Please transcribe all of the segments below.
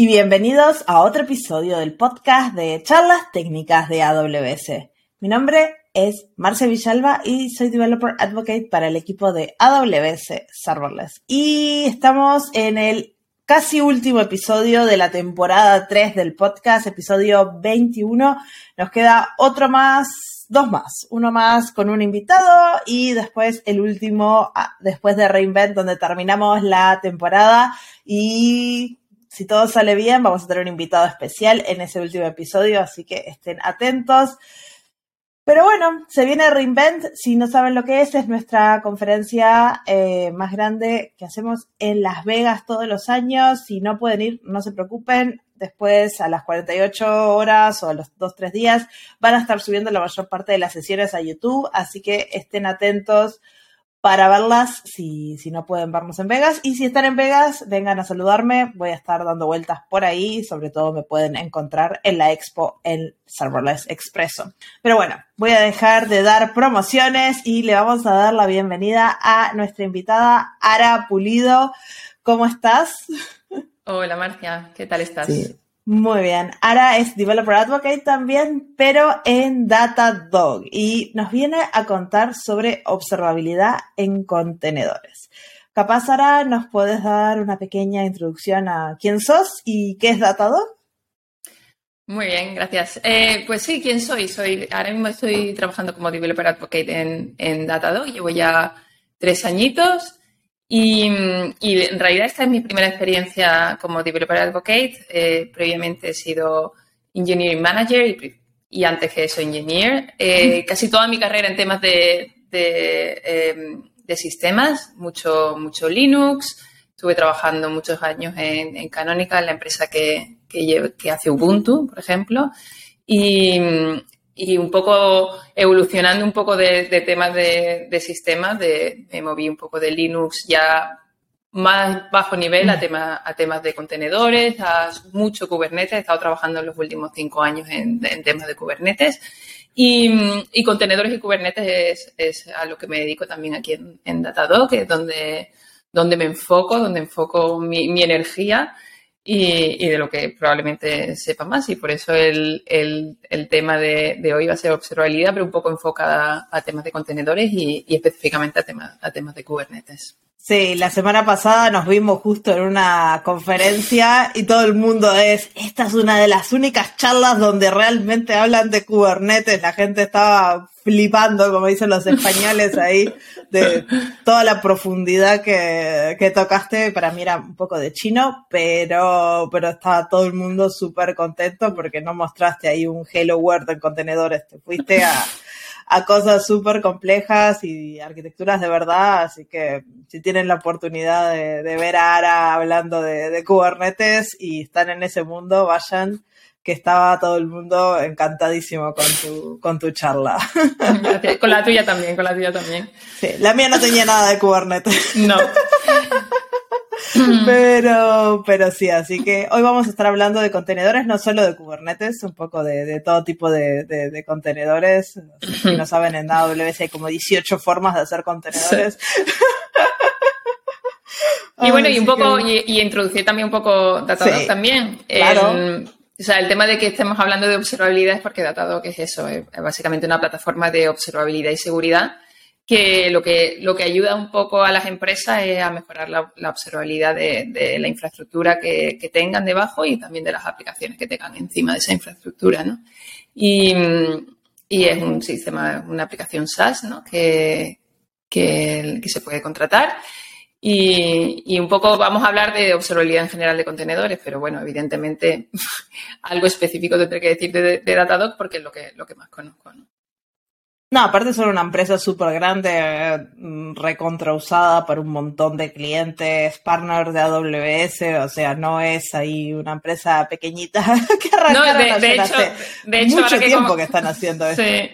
y bienvenidos a otro episodio del podcast de charlas técnicas de AWS. Mi nombre es Marcia Villalba y soy Developer Advocate para el equipo de AWS Serverless. Y estamos en el casi último episodio de la temporada 3 del podcast, episodio 21. Nos queda otro más, dos más, uno más con un invitado y después el último ah, después de Reinvent donde terminamos la temporada y si todo sale bien, vamos a tener un invitado especial en ese último episodio, así que estén atentos. Pero bueno, se viene Reinvent. Si no saben lo que es, es nuestra conferencia eh, más grande que hacemos en Las Vegas todos los años. Si no pueden ir, no se preocupen. Después, a las 48 horas o a los 2-3 días, van a estar subiendo la mayor parte de las sesiones a YouTube. Así que estén atentos para verlas si, si no pueden vernos en Vegas. Y si están en Vegas, vengan a saludarme. Voy a estar dando vueltas por ahí. Sobre todo me pueden encontrar en la expo en Serverless Expresso. Pero bueno, voy a dejar de dar promociones y le vamos a dar la bienvenida a nuestra invitada Ara Pulido. ¿Cómo estás? Hola Marcia, ¿qué tal estás? Muy bien. Ara es Developer Advocate también, pero en Datadog. Y nos viene a contar sobre observabilidad en contenedores. Capaz, Ara, ¿nos puedes dar una pequeña introducción a quién sos y qué es Datadog? Muy bien, gracias. Eh, pues sí, ¿quién soy? soy? Ahora mismo estoy trabajando como Developer Advocate en, en Datadog. Llevo ya tres añitos. Y, en realidad esta es mi primera experiencia como Developer Advocate. Eh, previamente he sido Engineering Manager y, antes que eso Engineer. Eh, casi toda mi carrera en temas de, de, em, sistemas, mucho, mucho Linux. Estuve trabajando muchos años en, en Canonical, la empresa que, que, que hace Ubuntu, por ejemplo. Y, y un poco evolucionando un poco de, temas de, sistemas, de, me moví un poco de Linux ya más bajo nivel a, mm. tema, a temas de contenedores, a mucho Kubernetes. He estado trabajando en los últimos cinco años en, temas de Kubernetes. Y, contenedores y Kubernetes es, a lo que me dedico también aquí en, Datadog, que es donde, donde me enfoco, donde enfoco mi, mi energía y, de lo que probablemente sepa más. Y por eso el, tema de, hoy va a ser observabilidad, pero un poco enfocada a temas de contenedores y, específicamente a, temas a temas de Kubernetes. Sí, la semana pasada nos vimos justo en una conferencia y todo el mundo es, esta es una de las únicas charlas donde realmente hablan de Kubernetes. La gente estaba flipando, como dicen los españoles ahí, de toda la profundidad que, que tocaste. Para mí era un poco de chino, pero, pero estaba todo el mundo súper contento porque no mostraste ahí un Hello World en contenedores. Te fuiste a a cosas súper complejas y arquitecturas de verdad, así que si tienen la oportunidad de, ver a Ara hablando de, Kubernetes y están en ese mundo, vayan, que estaba todo el mundo encantadísimo con tu, con tu charla. Con la tuya también, con la tuya también. Sí, la mía no tenía nada de Kubernetes. No. Pero, pero sí, así que hoy vamos a estar hablando de contenedores, no solo de Kubernetes, un poco de, todo tipo de, contenedores. Si no saben, en AWS hay como 18 formas de hacer contenedores. Y bueno, y un poco, y, introducir también un poco Datadog también. Claro. o sea, el tema de que estemos hablando de observabilidad es porque Datadog es eso, es básicamente una plataforma de observabilidad y seguridad que lo que, lo que ayuda un poco a las empresas es a mejorar la, observabilidad de, la infraestructura que, tengan debajo y también de las aplicaciones que tengan encima de esa infraestructura, ¿no? Y, es un sistema, una aplicación SaaS, ¿no? Que, que, se puede contratar. Y, un poco vamos a hablar de observabilidad en general de contenedores, pero bueno, evidentemente algo específico tendré que decir de, de Datadog porque es lo que, lo que más conozco. ¿no? No, aparte son una empresa súper grande, mm, recontrausada por un montón de clientes, partners de AWS, o sea, no es ahí una empresa pequeñita que arrancaron no, de, hecho, de hecho, mucho tiempo que, están haciendo esto. Sí.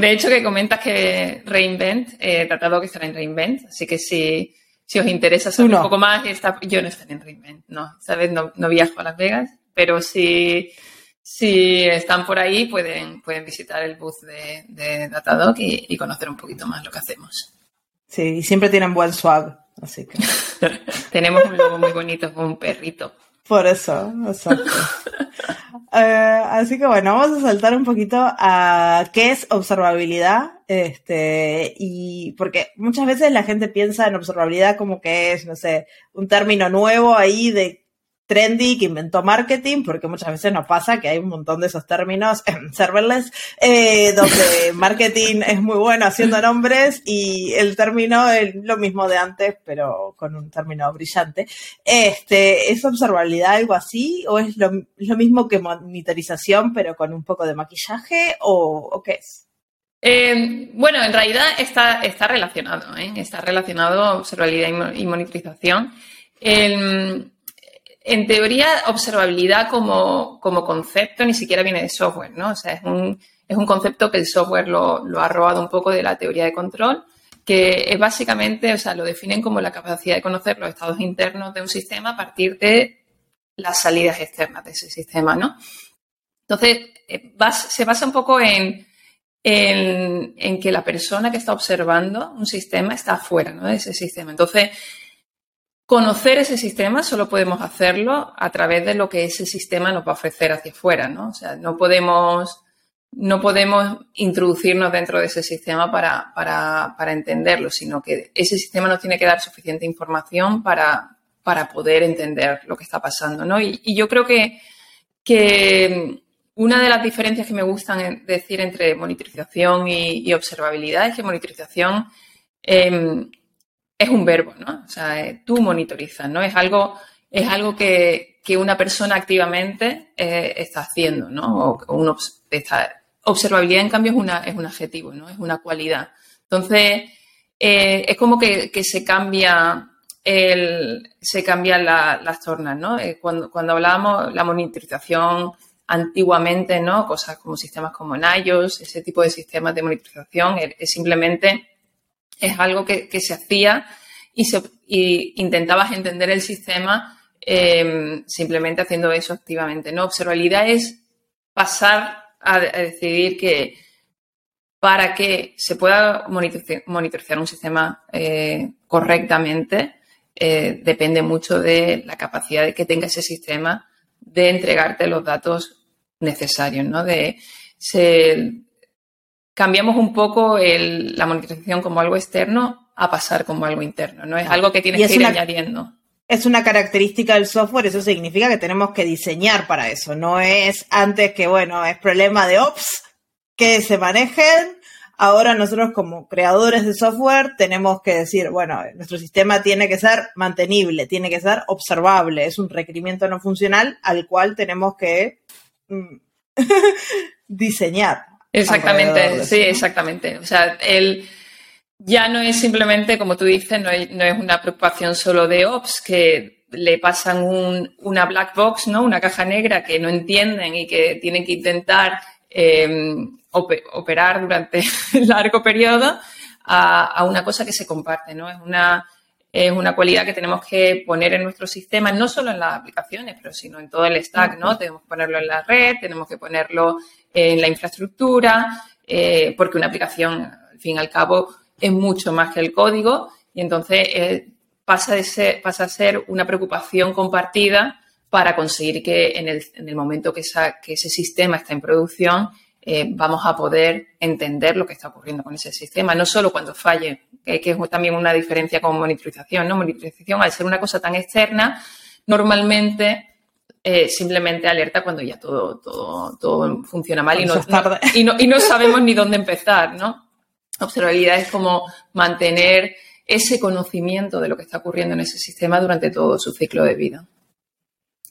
De, hecho, que comentas que Reinvent, eh, tratado que estar en Reinvent, así que si, si os interesa saber un poco más, está, yo no estoy en Reinvent, no, ¿sabes? No, no viajo a Las Vegas, pero si si están por ahí, pueden, pueden visitar el booth de, Datadog y, conocer un poquito más lo que hacemos. Sí, y siempre tienen buen swag, así que. Tenemos un logo muy bonito, un perrito. Por eso, exacto. Eh, así que bueno, vamos a saltar un poquito a qué es observabilidad. Este, y porque muchas veces la gente piensa en observabilidad como que es, no sé, un término nuevo ahí de trendy que inventó marketing, porque muchas veces nos pasa que hay un montón de esos términos en serverless, eh, donde marketing es muy bueno haciendo nombres y el término es lo mismo de antes, pero con un término brillante. Este, ¿Es observabilidad algo así? ¿O es lo, mismo que monitorización, pero con un poco de maquillaje? ¿O, qué es? Eh, bueno, en realidad está, está relacionado, ¿eh? está relacionado observabilidad y, monitorización. El, en teoría, observabilidad como, concepto ni siquiera viene de software, ¿no? O sea, es un, es un concepto que el software lo, ha robado un poco de la teoría de control, que es básicamente, o sea, lo definen como la capacidad de conocer los estados internos de un sistema a partir de las salidas externas de ese sistema, ¿no? Entonces, eh, se basa un poco en, en, que la persona que está observando un sistema está fuera ¿no? de ese sistema. Entonces, Conocer ese sistema solo podemos hacerlo a través de lo que ese sistema nos va a ofrecer hacia afuera, ¿no? O sea, no podemos, no podemos introducirnos dentro de ese sistema para, para, para entenderlo, sino que ese sistema nos tiene que dar suficiente información para, para poder entender lo que está pasando, ¿no? Y, yo creo que, que una de las diferencias que me gustan decir entre monitorización y, observabilidad es que monitorización em, es un verbo, ¿no? O sea, eh, tú monitorizas, ¿no? Es algo, es algo que, una persona activamente eh, está haciendo, ¿no? O, observabilidad, en cambio, es, un adjetivo, ¿no? Es una cualidad. Entonces, eh, es como que, se cambia se cambian las tornas, ¿no? cuando, cuando hablábamos la monitorización antiguamente, ¿no? Cosas como sistemas como NIOS, ese tipo de sistemas de monitorización, es simplemente es algo que, se hacía y, se, intentabas entender el sistema em, simplemente haciendo eso activamente. ¿no? Observabilidad es pasar a, decidir que para que se pueda monitorizar un sistema eh, correctamente, eh, depende mucho de la capacidad que tenga ese sistema de entregarte los datos necesarios, ¿no? De, cambiamos un poco la monitorización como algo externo a pasar como algo interno, ¿no? Es algo que tienes que ir añadiendo. Es una característica del software, eso significa que tenemos que diseñar para eso. No es antes que, bueno, es problema de ops que se manejen. Ahora nosotros como creadores de software tenemos que decir, bueno, nuestro sistema tiene que ser mantenible, tiene que ser observable, es un requerimiento no funcional al cual tenemos que mm, diseñar. Exactamente, sí, exactamente. O sea, él ya no es simplemente, como tú dices, no es, una preocupación solo de Ops, que le pasan una black box, ¿no? Una caja negra que no entienden y que tienen que intentar em, operar durante largo periodo a, una cosa que se comparte, ¿no? Es una, es una cualidad que tenemos que poner en nuestro sistema, no solo en las aplicaciones, pero sino en todo el stack, ¿no? Tenemos que ponerlo en la red, tenemos que ponerlo en la infraestructura, eh, porque una aplicación, al fin y al cabo, es mucho más que el código y entonces eh, pasa, de ser, pasa a ser una preocupación compartida para conseguir que en el, momento que, ese sistema está en producción, eh, vamos a poder entender lo que está ocurriendo con ese sistema, no solo cuando falle, que, que es también una diferencia con monitorización, ¿no? Monitorización, al ser una cosa tan externa, normalmente eh, simplemente alerta cuando ya todo, todo, todo funciona mal y no, y, no, y no, sabemos ni dónde empezar, ¿no? Observabilidad es como mantener ese conocimiento de lo que está ocurriendo en ese sistema durante todo su ciclo de vida.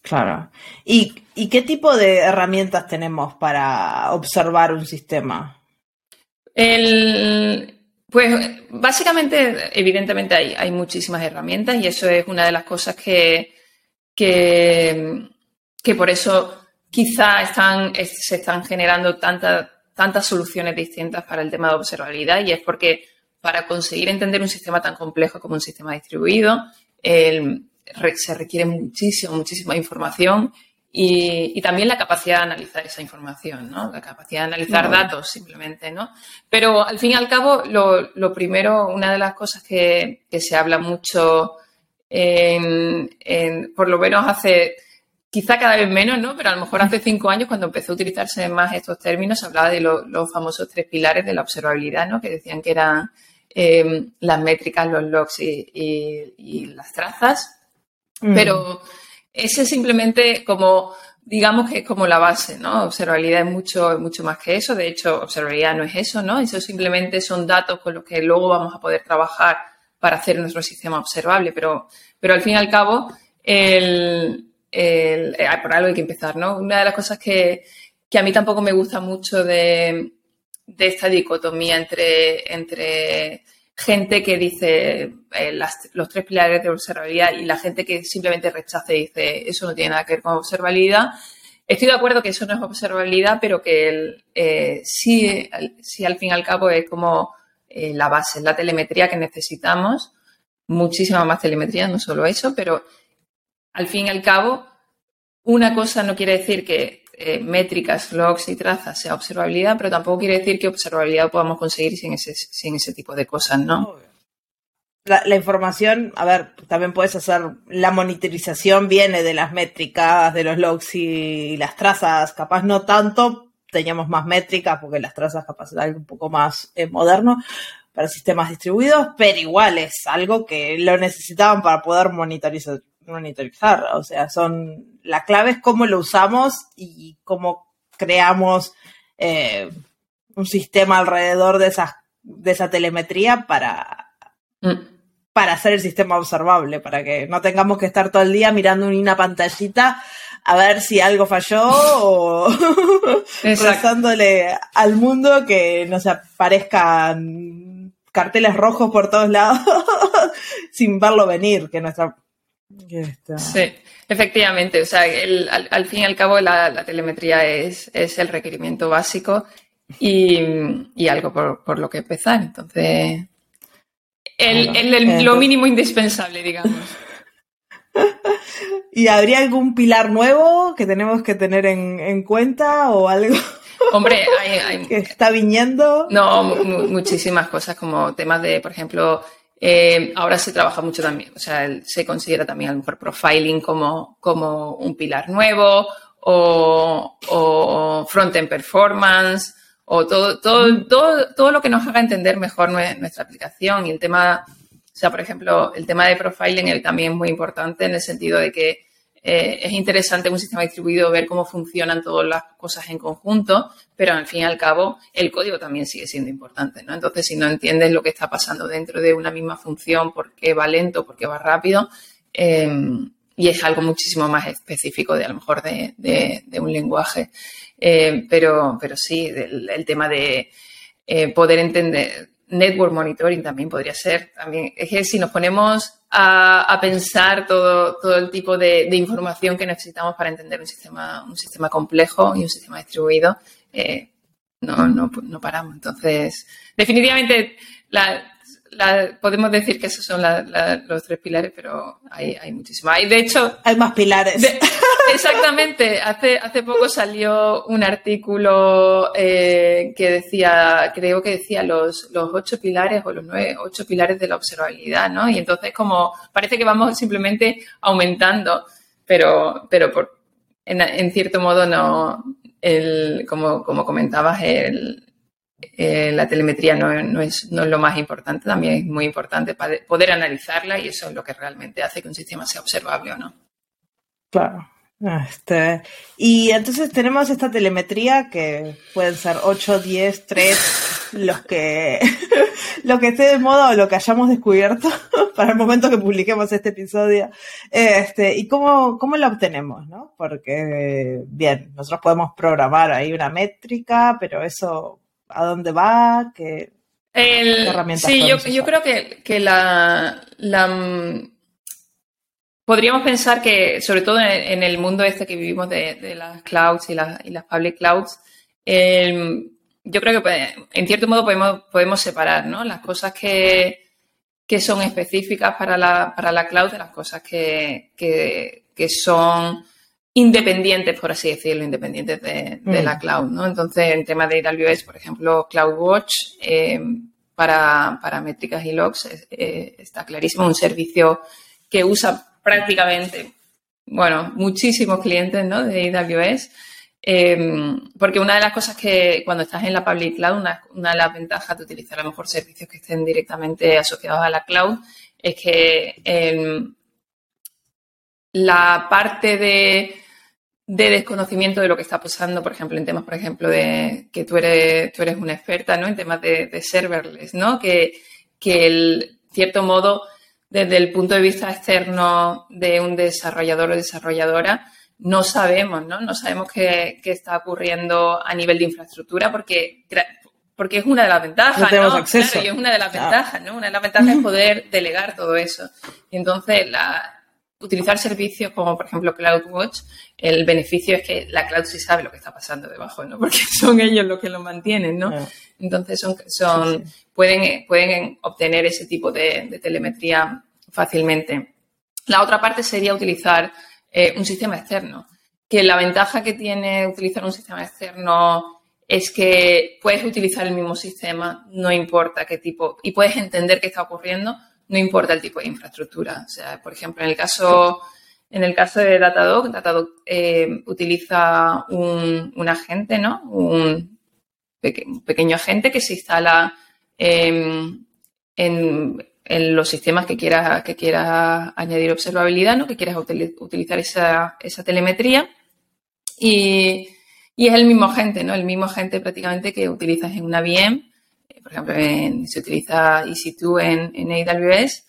Claro. ¿Y, y qué tipo de herramientas tenemos para observar un sistema? El, pues básicamente, evidentemente hay, hay, muchísimas herramientas y eso es una de las cosas que, que, que por eso quizá están, se están generando tantas tantas soluciones distintas para el tema de observabilidad y es porque para conseguir entender un sistema tan complejo como un sistema distribuido se requiere muchísima, muchísima información y, también la capacidad de analizar esa información, ¿no? La capacidad de analizar datos simplemente, ¿no? Pero al fin y al cabo, lo, primero, una de las cosas que, se habla mucho, por lo menos hace quizá cada vez menos, ¿no? Pero a lo mejor hace cinco años, cuando empezó a utilizarse más estos términos, se hablaba de los famosos tres pilares de la observabilidad, ¿no? Que decían que eran em, las métricas, los logs y, las trazas. Mm. Pero ese simplemente como digamos que es como la base, ¿no? Observabilidad es mucho, mucho más que eso. De hecho, observabilidad no es eso, ¿no? Eso simplemente son datos con los que luego vamos a poder trabajar para hacer nuestro sistema observable. Pero, pero al fin y al cabo, el, eh, por algo hay que empezar, ¿no? Una de las cosas que, que a mí tampoco me gusta mucho de, de esta dicotomía entre, entre gente que dice eh, los tres pilares de observabilidad y la gente que simplemente rechaza y dice eso no tiene nada que ver con observabilidad. Estoy de acuerdo que eso no es observabilidad, pero que eh, sí, sí, al fin y al cabo es como la base, la telemetría que necesitamos, muchísima más telemetría, no solo eso, pero al fin y al cabo, una cosa no quiere decir que eh, métricas, logs y trazas sea observabilidad, pero tampoco quiere decir que observabilidad podamos conseguir sin ese, tipo de cosas, ¿no? La, información, a ver, también puedes hacer, la monitorización viene de las métricas, de los logs y las trazas, capaz no tanto, teníamos más métricas porque las trazas capaz era algo un poco más eh, moderno para sistemas distribuidos, pero igual es algo que lo necesitaban para poder monitorizar, monitorizar. O sea, son la clave es cómo lo usamos y cómo creamos eh, un sistema alrededor de esa, de esa telemetría para, mm. para hacer el sistema observable, para que no tengamos que estar todo el día mirando una pantallita a ver si algo falló o rezándole al mundo que nos aparezcan carteles rojos por todos lados sin verlo venir, que nuestra Sí, efectivamente. O sea, al, fin y al cabo la, telemetría es, el requerimiento básico y, algo por, lo que empezar. Entonces, lo mínimo indispensable, digamos. ¿Y habría algún pilar nuevo que tenemos que tener en, cuenta o algo? Hombre, hay, que está viniendo. No, muchísimas cosas como temas de, por ejemplo, eh, ahora se trabaja mucho también, o sea, se considera también a lo mejor profiling como, como un pilar nuevo o, o front-end performance o todo, todo, todo, todo lo que nos haga entender mejor nuestra aplicación. Y el tema, o sea, por ejemplo, el tema de profiling también es muy importante en el sentido de que eh, es interesante en un sistema distribuido ver cómo funcionan todas las cosas en conjunto, pero al fin y al cabo el código también sigue siendo importante, ¿no? Entonces, si no entiendes lo que está pasando dentro de una misma función, por qué va lento, por qué va rápido, eh, y es algo muchísimo más específico de a lo mejor de, un lenguaje. Eh, pero, pero sí, el tema de poder entender, network monitoring también podría ser. También es que si nos ponemos a, pensar todo, todo el tipo de, información que necesitamos para entender un sistema, un sistema complejo y un sistema distribuido, eh, no, no, no paramos. Entonces, definitivamente la, podemos decir que esos son los tres pilares, pero hay, hay muchísimos. Hay, de hecho... Hay más pilares. exactamente. Hace, hace poco salió un artículo eh, que decía, creo que decía los, los ocho pilares o los nueve, ocho pilares de la observabilidad, ¿no? Y entonces como parece que vamos simplemente aumentando, pero, pero por, en, en cierto modo no, el, como, como comentabas, el, eh, la telemetría no, es, lo más importante, también es muy importante poder analizarla y eso es lo que realmente hace que un sistema sea observable o no. Claro. Este, y entonces tenemos esta telemetría que pueden ser 8, 10, 3, los que, lo que esté de moda o lo que hayamos descubierto para el momento que publiquemos este episodio. Este, y cómo, cómo la obtenemos, ¿no? Porque, bien, nosotros podemos programar ahí una métrica, pero eso a dónde va, qué, herramientas Sí, yo, yo, creo que, la, mm, podríamos pensar que, sobre todo en, el mundo este que vivimos de, las clouds y las, y las public clouds, yo creo que en cierto modo podemos, podemos separar ¿no? las cosas que, que son específicas para la, para la cloud de las cosas que, que, que son independientes, por así decirlo, independientes de, la mm. cloud, ¿no? Entonces, en tema de AWS, por ejemplo, CloudWatch, eh, para, para, métricas y logs, eh, está clarísimo, un servicio que usa prácticamente bueno, muchísimos clientes ¿no? de AWS. Em, porque una de las cosas que cuando estás en la public cloud, una, de las ventajas de utilizar a lo mejor servicios que estén directamente asociados a la cloud es que la parte de, desconocimiento de lo que está pasando, por ejemplo, en temas, por ejemplo, de que tú eres, tú eres una experta, ¿no? En temas de, de serverless, ¿no? Que, que el cierto modo, desde el punto de vista externo de un desarrollador o desarrolladora, no sabemos, ¿no? No sabemos qué, está ocurriendo a nivel de infraestructura porque, porque es una de las ventajas, ¿no? Tenemos acceso. y es una de las ventajas, ¿no? Una de las ventajas es poder delegar todo eso. Y entonces, la, utilizar servicios como, por ejemplo, CloudWatch, el beneficio es que la cloud sí sabe lo que está pasando debajo, ¿no? Porque son ellos los que lo mantienen, ¿no? Entonces, son, son Pueden, pueden obtener ese tipo de telemetría fácilmente. La otra parte sería utilizar eh, un sistema externo. Que la ventaja que tiene utilizar un sistema externo es que puedes utilizar el mismo sistema, no importa qué tipo, y puedes entender qué está ocurriendo, no importa el tipo de infraestructura. O sea, por ejemplo, en el caso, en el caso de Datadog, Datadog eh, utiliza un, agente, ¿no? Un, pequeño agente que se instala en en los sistemas que quieras, que quieras añadir observabilidad, ¿no? que quieras utilizar esa, esa telemetría. Y, y, es el mismo agente, ¿no? El mismo agente prácticamente que utilizas en una VM. Por ejemplo, se utiliza EC2 en, en, AWS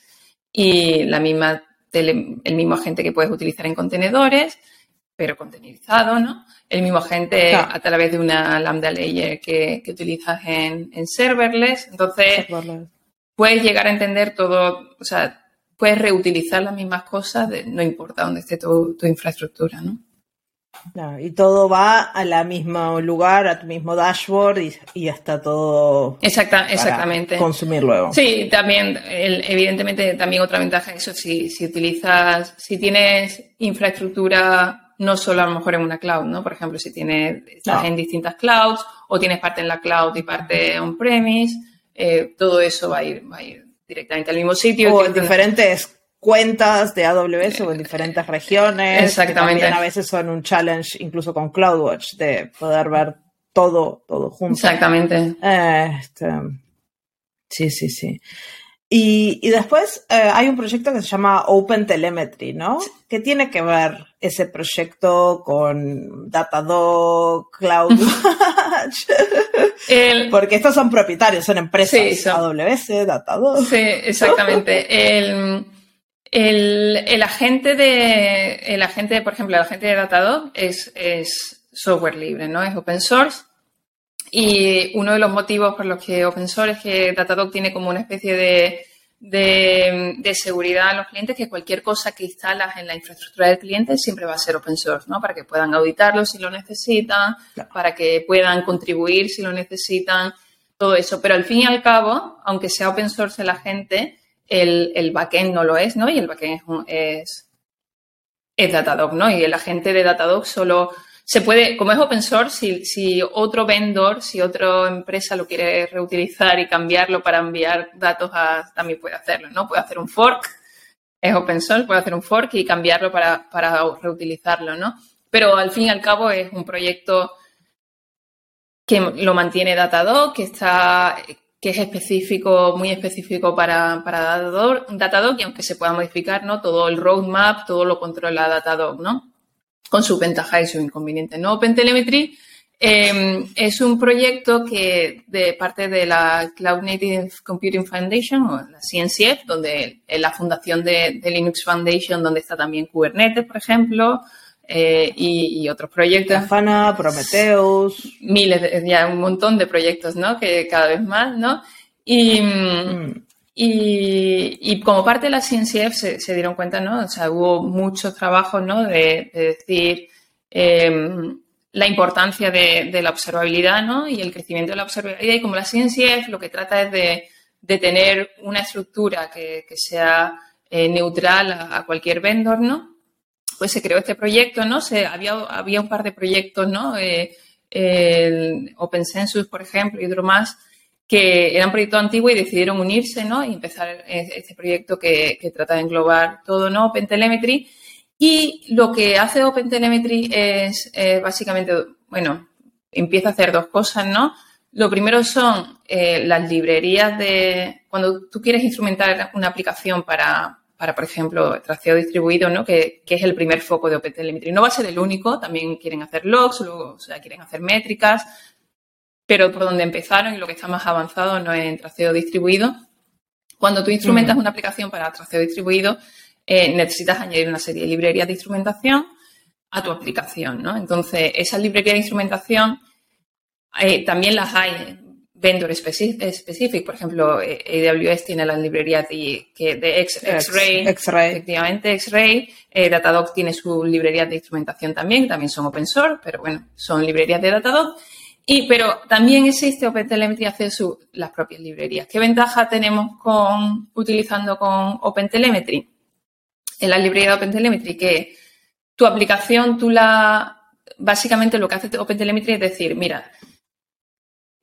y la misma el mismo agente que puedes utilizar en contenedores, pero containerizado, ¿no? El mismo agente a través de una Lambda Layer que, que utilizas en, en serverless. Entonces, puedes llegar a entender todo, o sea, puedes reutilizar las mismas cosas, no importa dónde esté tu, infraestructura, ¿no? Y todo va al mismo lugar, a tu mismo dashboard y, y está todo. Exacta, exactamente. Consumir luego. Sí, también, evidentemente, también otra ventaja es eso, si, si utilizas, si tienes infraestructura no solo a lo mejor en una cloud, ¿no? Por ejemplo, si tienes, estás en distintas clouds o tienes parte en la cloud y parte on-premise eh, todo eso va a, ir, va a ir directamente al mismo sitio. O en diferentes cuentas de AWS o en diferentes regiones. Exactamente. también a veces son un challenge, incluso con CloudWatch, de poder ver todo, todo junto. Exactamente. Este, sí, sí, sí. Y, después eh, hay un proyecto que se llama Open Telemetry, ¿no? ¿Qué tiene que ver ese proyecto con Datadog, CloudWatch? Porque estos son propietarios, son empresas. AWS, Datadog. Sí, exactamente. el, agente de, el agente, por ejemplo, el agente de Datadog es, es software libre, ¿no? Es open source. Y uno de los motivos por los que open source es que Datadog tiene como una especie de, de, seguridad a los clientes que cualquier cosa que instalas en la infraestructura del cliente siempre va a ser open source, ¿no? Para que puedan auditarlo si lo necesitan, para que puedan contribuir si lo necesitan, todo eso. Pero al fin y al cabo, aunque sea open source la gente, el, el backend no lo es, ¿no? Y el backend es, es, Datadog, ¿no? Y el agente de Datadog solo se puede, como es open source, si, otro vendor, si otra empresa lo quiere reutilizar y cambiarlo para enviar datos a, también puede hacerlo, ¿no? Puede hacer un fork, es open source, puede hacer un fork y cambiarlo para, reutilizarlo, ¿no? Pero al fin y al cabo es un proyecto que lo mantiene Datadog, que está, que es específico, muy específico para, para Datadog, Datadog, y aunque se pueda modificar, ¿no? Todo el roadmap, todo lo controla Datadog, ¿no? con su ventaja y su inconveniente. ¿no? OpenTelemetry em, es un proyecto que de parte de la Cloud Native Computing Foundation o la CNCF, donde la fundación de, Linux Foundation, donde está también Kubernetes, por ejemplo, eh, y, otros proyectos. Grafana, Prometheus. Miles, ya un montón de proyectos, ¿no? Que cada vez más, ¿no? Y, mm. Y, como parte de la CNCF se, dieron cuenta, ¿no? O sea, hubo muchos trabajos, ¿no? De, decir em, la importancia de, la observabilidad, ¿no? Y el crecimiento de la observabilidad. Y como la CNCF lo que trata es de, tener una estructura que, sea eh, neutral a, cualquier vendor, ¿no? Pues se creó este proyecto, ¿no? Había, había un par de proyectos, ¿no? Eh, Open Census, por ejemplo, y otro más, que era un proyecto antiguo y decidieron unirse, ¿no? Y empezar este proyecto que, trata de englobar todo, ¿no? OpenTelemetry. Y lo que hace OpenTelemetry es básicamente, bueno, empieza a hacer dos cosas, ¿no? Lo primero son eh, las librerías de, cuando tú quieres instrumentar una aplicación para, para por ejemplo, traceo distribuido, ¿no? Que, que, es el primer foco de OpenTelemetry. No va a ser el único, también quieren hacer logs, o sea, quieren hacer métricas, pero por donde empezaron y lo que está más avanzado no es en traceo distribuido. Cuando tú instrumentas una aplicación para traceo distribuido, eh, necesitas añadir una serie de librerías de instrumentación a tu aplicación, ¿no? Entonces, esa librería de instrumentación eh, también las hay vendor specific, por ejemplo, eh, AWS tiene las librerías de, de X-Ray, efectivamente, X-Ray, eh, Datadog tiene su librería de instrumentación también, también son open source, pero bueno, son librerías de Datadog. Y, pero también existe OpenTelemetry hace las propias librerías. ¿Qué ventaja tenemos con utilizando con OpenTelemetry? En la librería de OpenTelemetry que tu aplicación, tú la, básicamente lo que hace OpenTelemetry es decir, mira,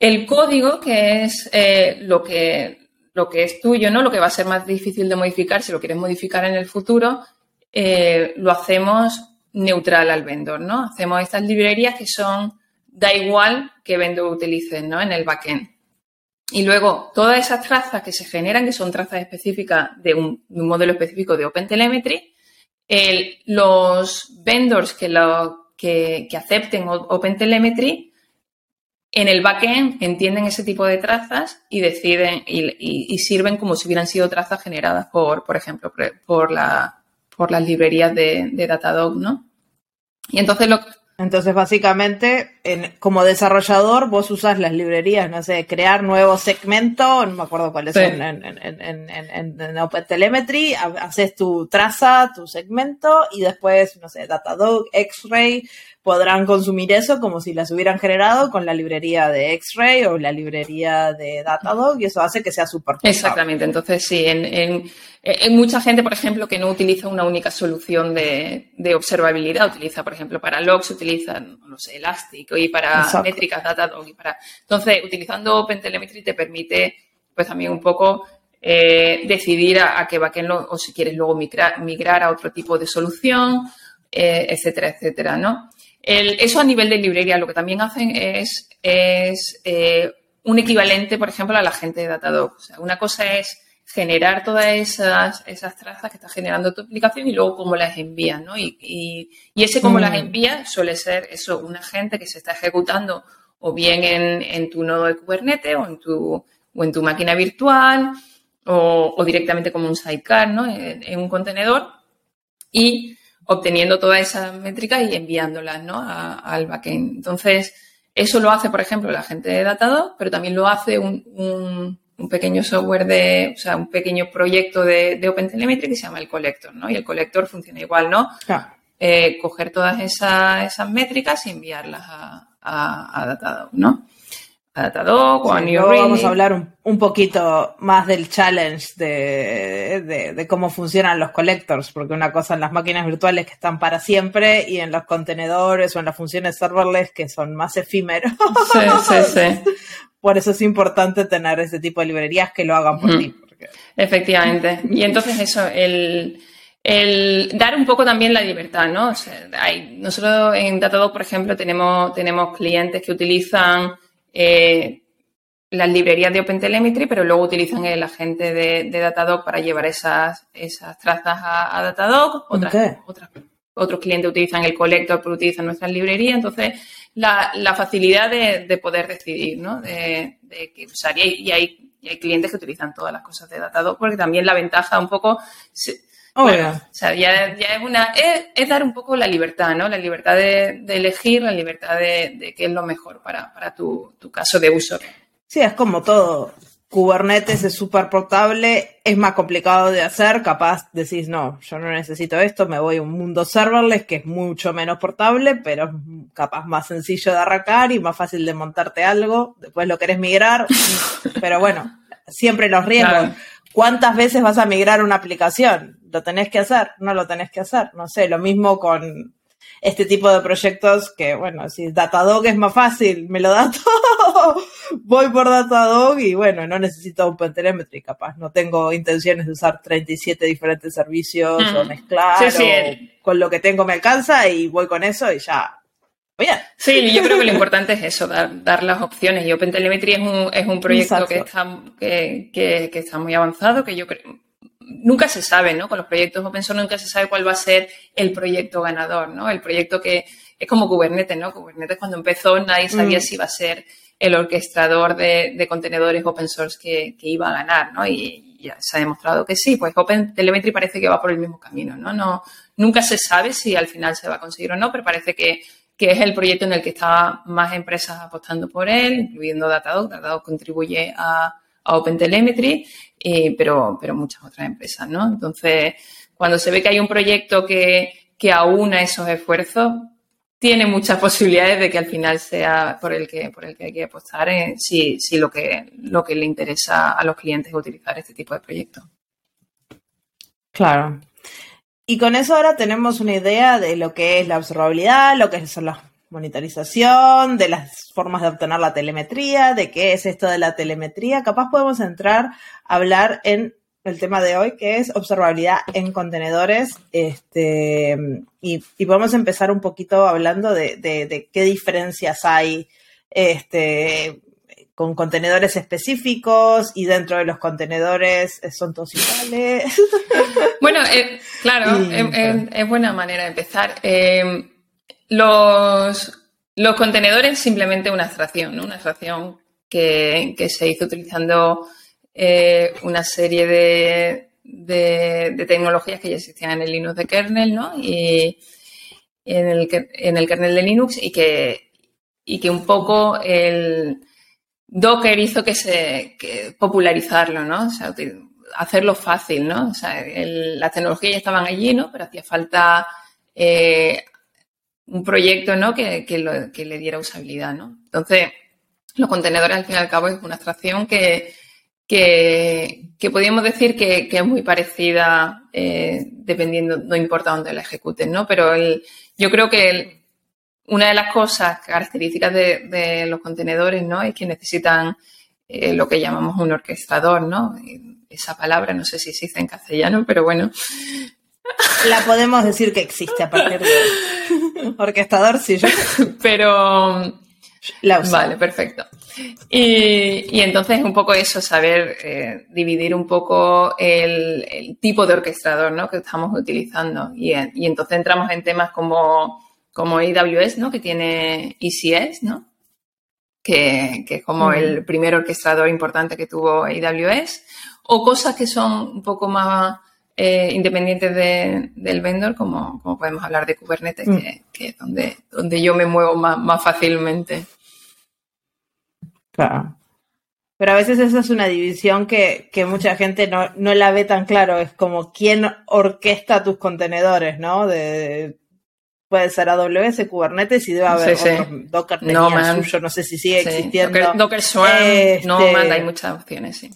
el código, que es eh, lo, que, lo que es tuyo, ¿no? Lo que va a ser más difícil de modificar si lo quieres modificar en el futuro, eh, lo hacemos neutral al vendor, ¿no? Hacemos estas librerías que son, da igual que vendor utilices, ¿no? En el backend. Y luego, todas esas trazas que se generan, que son trazas específicas de un, modelo específico de OpenTelemetry, los vendors que, lo, que, que acepten OpenTelemetry en el backend entienden ese tipo de trazas y deciden y, sirven como si hubieran sido trazas generadas por, por ejemplo, por, la, por las librerías de, Datadog, ¿no? Y entonces lo entonces, básicamente, como desarrollador, vos usas las librerías, no sé, crear nuevo segmento, no me acuerdo cuáles son en, en, en, en, OpenTelemetry, haces tu traza, tu segmento, y después, no sé, Datadog, X-Ray, podrán consumir eso como si las hubieran generado con la librería de X-Ray o la librería de Datadog y eso hace que sea súper Exactamente. Entonces, sí, en, en, mucha gente, por ejemplo, que no utiliza una única solución de, de observabilidad, utiliza, por ejemplo, para logs, utiliza, no sé, Elastic y para métricas Datadog y para... Entonces, utilizando OpenTelemetry te permite, pues también un poco eh, decidir a, qué backend o si quieres luego migrar, migrar a otro tipo de solución, eh, etcétera, etcétera, ¿no? Eso a nivel de librería, lo que también hacen es, es eh, un equivalente, por ejemplo, a la gente de Datadog. O sea, una cosa es generar todas esas, esas trazas que está generando tu aplicación y luego cómo las envías, ¿no? Y, y, ese cómo las mm. envías suele ser eso, un agente que se está ejecutando o bien en, en tu nodo de Kubernetes o en tu, o en tu máquina virtual o, o directamente como un sidecar, ¿no? En, en un contenedor. Y obteniendo todas esas métricas y enviándolas ¿no? al backend. Entonces, eso lo hace, por ejemplo, la gente de Datadog, pero también lo hace un, pequeño software de, o sea, un pequeño proyecto de, de OpenTelemetry que se llama el Collector, ¿no? Y el Collector funciona igual, ¿no? Eh, coger todas esas, esas métricas y enviarlas a, a, a Datadog, ¿no? Datadog o a New Vamos a hablar un, poquito más del challenge de, de, cómo funcionan los collectors, porque una cosa en las máquinas virtuales que están para siempre y en los contenedores o en las funciones serverless que son más efímeros. Sí, sí, sí. Por eso es importante tener ese tipo de librerías que lo hagan por ti. Efectivamente. Y entonces eso, el, el dar un poco también la libertad, ¿no? hay, nosotros en Datadog, por ejemplo, tenemos, tenemos clientes que utilizan eh, las librerías de OpenTelemetry, pero luego utilizan el agente de, Datadog para llevar esas, esas trazas a, Datadog. Otras, otros clientes utilizan el collector, pero utilizan nuestras librerías. Entonces, la, facilidad de, poder decidir, ¿no? De, qué usar. Y hay, y hay, clientes que utilizan todas las cosas de Datadog, porque también la ventaja un poco... o sea, ya, es una, es, dar un poco la libertad, ¿no? La libertad de, elegir, la libertad de, qué es lo mejor para, para tu, tu, caso de uso. Sí, es como todo. Kubernetes es súper portable, es más complicado de hacer, capaz decís, no, yo no necesito esto, me voy a un mundo serverless que es mucho menos portable, pero es capaz más sencillo de arrancar y más fácil de montarte algo, después lo querés migrar, pero bueno, siempre los riesgos. ¿Cuántas veces vas a migrar una aplicación? ¿Lo tenés que hacer? No lo tenés que hacer. No sé, lo mismo con, este tipo de proyectos que, bueno, si Datadog es más fácil, me lo da todo, voy por Datadog y bueno, no necesito OpenTelemetry, capaz, no tengo intenciones de usar 37 diferentes servicios o mezclar, con lo que tengo me alcanza y voy con eso y ya. Sí, yo creo que lo importante es eso, dar, las opciones. Y OpenTelemetry es un, es un proyecto que está, que, que, que está muy avanzado, que yo creo, nunca se sabe, ¿no? Con los proyectos open source nunca se sabe cuál va a ser el proyecto ganador, ¿no? El proyecto que es como Kubernetes, ¿no? Kubernetes cuando empezó nadie sabía mm. si iba a ser el orquestador de, contenedores open source que, iba a ganar, ¿no? Y ya se ha demostrado que sí, pues OpenTelemetry parece que va por el mismo camino, ¿no? no nunca se sabe si al final se va a conseguir o no, pero parece que, que es el proyecto en el que están más empresas apostando por él, incluyendo Datadog. Datadog contribuye a, a OpenTelemetry, eh, pero, pero muchas otras empresas, ¿no? Entonces, cuando se ve que hay un proyecto que, que aúna esos esfuerzos, tiene muchas posibilidades de que al final sea por el que, por el que hay que apostar eh, si, si lo, que, lo que le interesa a los clientes es utilizar este tipo de proyectos. Claro. Y con eso ahora tenemos una idea de lo que es la observabilidad, lo que son las monitorización, de las formas de obtener la telemetría, de qué es esto de la telemetría. Capaz podemos entrar a hablar en el tema de hoy, que es observabilidad en contenedores. Este, y, podemos empezar un poquito hablando de, qué diferencias hay este, con contenedores específicos y dentro de los contenedores eh, son todos iguales. Bueno, eh, claro, es, buena manera de empezar. Eh, los, contenedores simplemente una abstracción, ¿no? Una abstracción que, se hizo utilizando eh, una serie de, tecnologías que ya existían en el Linux de kernel, ¿no? Y en el, kernel de Linux y que, y que un poco el Docker hizo que se popularizarlo, ¿no? O sea, hacerlo fácil, ¿no? O sea, las tecnologías ya estaban allí, ¿no? Pero hacía falta eh, un proyecto ¿no? que, que, le diera usabilidad. ¿no? Entonces, los contenedores al fin y al cabo es una abstracción que, que, podríamos decir que, es muy parecida eh, dependiendo, no importa dónde la ejecuten, ¿no? Pero yo creo que una de las cosas características de, los contenedores, ¿no? Es que necesitan eh, lo que llamamos un orquestador, ¿no? Esa palabra no sé si dice en castellano, pero bueno, la podemos decir que existe a partir de orquestador, sí, yo. Pero. La Vale, perfecto. Y, y, entonces un poco eso, saber eh, dividir un poco el, tipo de orquestador ¿no? que estamos utilizando. Y, y, entonces entramos en temas como, como AWS, ¿no? que tiene ECS, ¿no? que, que es como el primer orquestador importante que tuvo AWS, o cosas que son un poco más eh, independientes del vendor, como, podemos hablar de Kubernetes, mm. que, es donde, donde yo me muevo más, fácilmente. Claro. Pero a veces esa es una división que, mucha gente no, la ve tan claro. Es como quién orquesta tus contenedores, ¿no? De, puede ser AWS, Kubernetes y debe haber Docker no, suyo, no sé si sigue existiendo. Docker, Swarm, no, este hay muchas opciones, sí.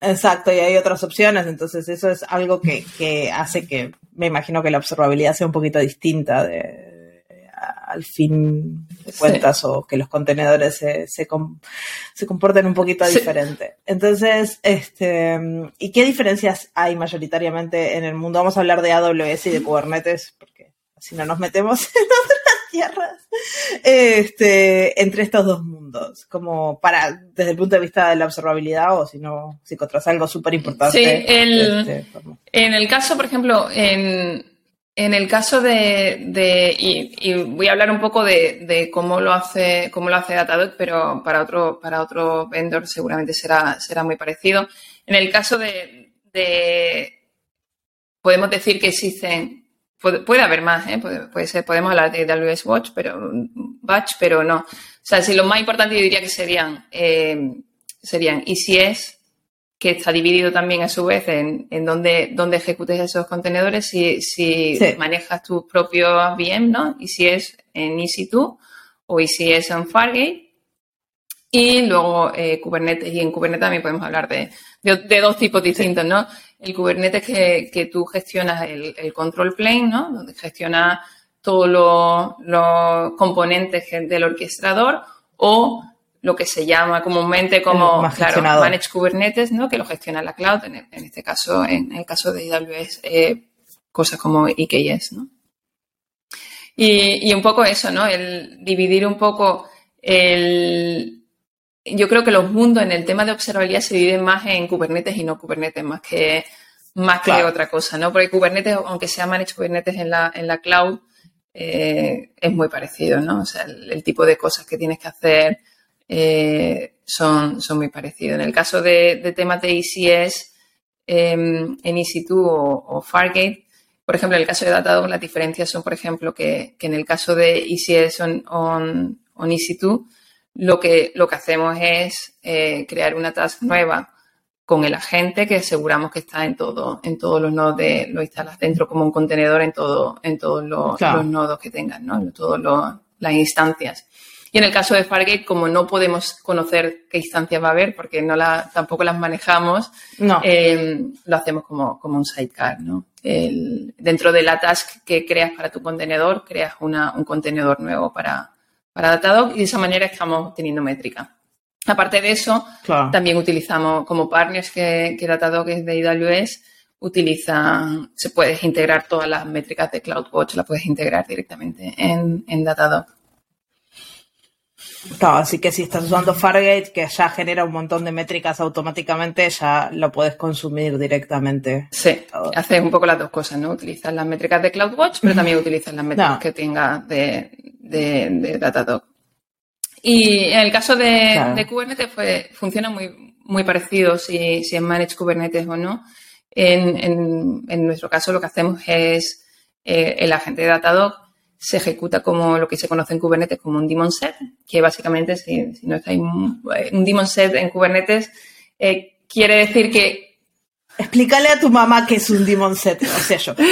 Exacto, y hay otras opciones, entonces eso es algo que, hace que me imagino que la observabilidad sea un poquito distinta de, al fin de cuentas o que los contenedores se, se, comporten un poquito diferente. Entonces, este, ¿y qué diferencias hay mayoritariamente en el mundo? Vamos a hablar de AWS y de Kubernetes, porque así no nos metemos en otras tierras, este, entre estos dos mundos, como para, desde el punto de vista de la observabilidad o si no, si encontrás algo súper importante. Sí, este, en el caso, por ejemplo, en, en el caso de, y, voy a hablar un poco de, cómo lo hace, cómo lo hace Datadog, pero para otro, para otro vendor seguramente será, será muy parecido. En el caso de, de podemos decir que existen Puede, haber más, ¿eh? puede, ser, podemos hablar de AWS Watch, pero Batch, pero no. O sea, si lo más importante yo diría que serían, eh, serían ECS, que está dividido también a su vez en, en dónde, dónde ejecutes esos contenedores, si, si manejas tus propios VM, ¿no? Y si es en EC2 o si es en Fargate. Y luego eh, Kubernetes, y en Kubernetes también podemos hablar de, de, dos tipos distintos, ¿no? El Kubernetes que, que tú gestionas el, control plane, ¿no? Donde gestionas todos los, componentes del orquestador o lo que se llama comúnmente como claro, Manage Kubernetes, ¿no? que lo gestiona la cloud, en, este caso, en el caso de AWS, eh, cosas como EKS. ¿no? Y, un poco eso, ¿no? El dividir un poco el... Yo creo que los mundos en el tema de observabilidad se dividen más en Kubernetes y no Kubernetes, más que, más que otra cosa, ¿no? Porque Kubernetes, aunque sea Managed Kubernetes en la, en la cloud, eh, es muy parecido, ¿no? O sea, el, tipo de cosas que tienes que hacer eh, son, son muy parecidos. En el caso de, temas de ECS em, en EC2 o Fargate, por ejemplo, en el caso de Datadog, las diferencias son, por ejemplo, que, en el caso de ECS on, on, EC2, lo que, lo que hacemos es eh, crear una task nueva con el agente que aseguramos que está en todo, en todos los nodos de, lo instalas dentro como un contenedor en todo, en todos los, nodos que tengan, ¿no? En todas las instancias. Y en el caso de Fargate, como no podemos conocer qué instancias va a haber, porque no la, tampoco las manejamos, eh, lo hacemos como, como un sidecar, ¿no? dentro de la task que creas para tu contenedor, creas una, un contenedor nuevo para, para Datadog y de esa manera estamos teniendo métrica. Aparte de eso, también utilizamos como partners que, que Datadog es de AWS, utiliza, se puedes integrar todas las métricas de CloudWatch, las puedes integrar directamente en, en Datadog. Claro, así que si estás usando Fargate, que ya genera un montón de métricas automáticamente, ya lo puedes consumir directamente. Sí, haces un poco las dos cosas, ¿no? Utilizas las métricas de CloudWatch, pero también utilizas las métricas que tengas de, de, Datadog. Y en el caso de, Kubernetes, pues funciona muy, muy parecido si, si es Managed Kubernetes o no. En, en, nuestro caso, lo que hacemos es eh, el agente de Datadog se ejecuta como lo que se conoce en Kubernetes como un daemon set, que básicamente, si, no estáis un, un daemon set en Kubernetes, eh, quiere decir que... Explícale a tu mamá qué es un daemon set, o sea yo.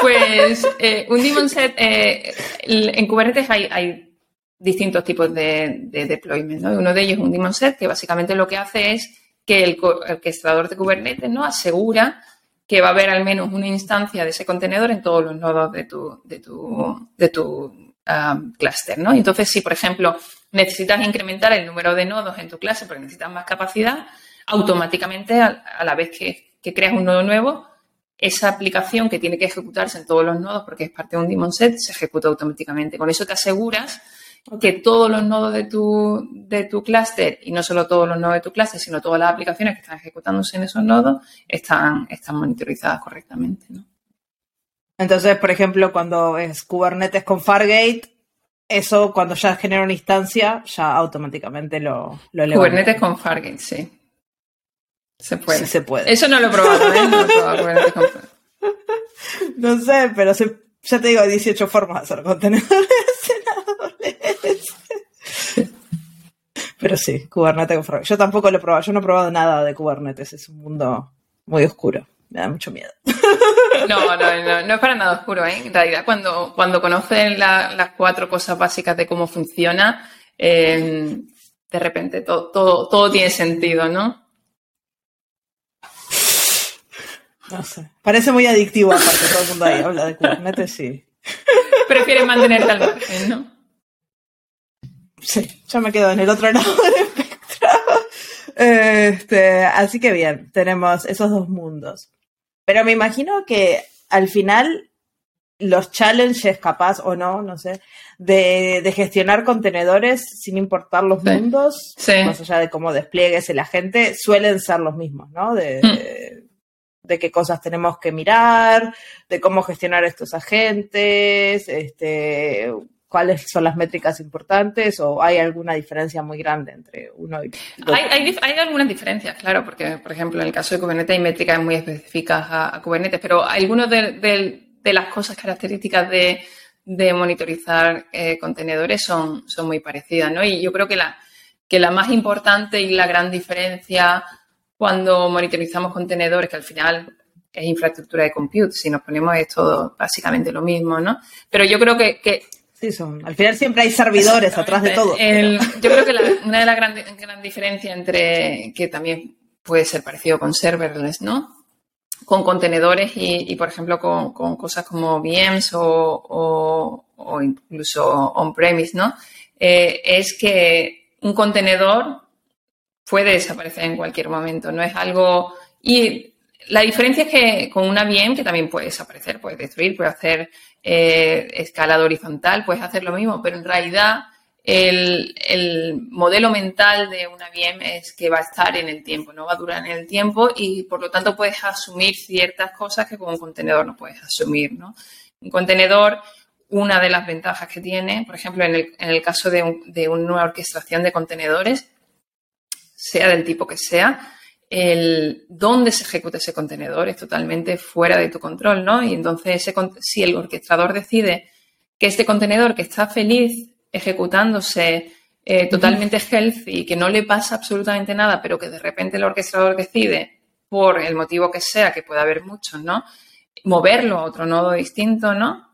Pues eh, un daemon set, eh, en Kubernetes hay, distintos tipos de, de deployment. ¿no? Uno de ellos es un daemon set, que básicamente lo que hace es que el, el orquestador de Kubernetes ¿no? asegura que va a haber al menos una instancia de ese contenedor en todos los nodos de tu, de tu, de tu clúster, ¿no? Entonces, si, por ejemplo, necesitas incrementar el número de nodos en tu clase porque necesitas más capacidad, automáticamente, a, la vez que, que, creas un nodo nuevo, esa aplicación que tiene que ejecutarse en todos los nodos porque es parte de un daemon set, se ejecuta automáticamente. Con eso te aseguras que todos los nodos de tu, de tu clúster, y no solo todos los nodos de tu clúster, sino todas las aplicaciones que están ejecutándose en esos nodos, están, están monitorizadas correctamente. ¿no? Entonces, por ejemplo, cuando es Kubernetes con Fargate, eso cuando ya genera una instancia, ya automáticamente lo, lo Kubernetes con Fargate, sí. Se puede. Sí, se puede. Eso no lo he probado, ¿eh? No, he probado con no sé, pero ya te digo, hay 18 formas de hacer contenedores. Pero sí, Kubernetes Yo tampoco lo he probado. Yo no he probado nada de Kubernetes. Es un mundo muy oscuro. Me da mucho miedo. No, no, no, no es para nada oscuro. ¿eh? En realidad, cuando, cuando conocen las cuatro cosas básicas de cómo funciona, eh, de repente todo, todo, todo tiene sentido, ¿no? No sé. Parece muy adictivo, aparte todo el mundo ahí habla de Kubernetes, sí. Prefieres mantenerte al margen, ¿no? Sí, ya me quedo en el otro lado del espectro. Este, así que bien, tenemos esos dos mundos. Pero me imagino que al final los challenges, capaz o no, no sé, de, gestionar contenedores sin importar los mundos, más allá de cómo despliegues el agente, suelen ser los mismos, ¿no? De, mm. de, qué cosas tenemos que mirar, de cómo gestionar estos agentes, este, cuáles son las métricas importantes o hay alguna diferencia muy grande entre uno y otro? Hay, algunas diferencias, claro, porque, por ejemplo, en el caso de Kubernetes hay métricas muy específicas a, Kubernetes, pero algunas de, las cosas características de, monitorizar eh, contenedores son, son muy parecidas, ¿no? Y yo creo que la, que la más importante y la gran diferencia cuando monitorizamos contenedores, que al final es infraestructura de compute, si nos ponemos es todo básicamente lo mismo, ¿no? Pero yo creo que, que Sí, son. Al final siempre hay servidores atrás de todo. yo creo que una de las grandes diferencias entre, que también puede ser parecido con serverless, ¿no? con contenedores y, por ejemplo, con, cosas como VMs o, incluso on-premise, ¿no? Eh, es que un contenedor puede desaparecer en cualquier momento, no es algo... Y la diferencia es que con una VM que también puede desaparecer, puede destruir, puede hacer eh, escalada horizontal, puedes hacer lo mismo, pero en realidad el, modelo mental de una VM es que va a estar en el tiempo, no va a durar en el tiempo y por lo tanto puedes asumir ciertas cosas que con un contenedor no puedes asumir. ¿no? Un contenedor, una de las ventajas que tiene, por ejemplo, en el, en el caso de, de, una orquestación de contenedores, sea del tipo que sea, el dónde se ejecuta ese contenedor es totalmente fuera de tu control, ¿no? Y entonces, si el orquestador decide que este contenedor que está feliz ejecutándose eh, totalmente healthy, que no le pasa absolutamente nada, pero que de repente el orquestador decide, por el motivo que sea, que puede haber muchos, ¿no? Moverlo a otro nodo distinto, ¿no?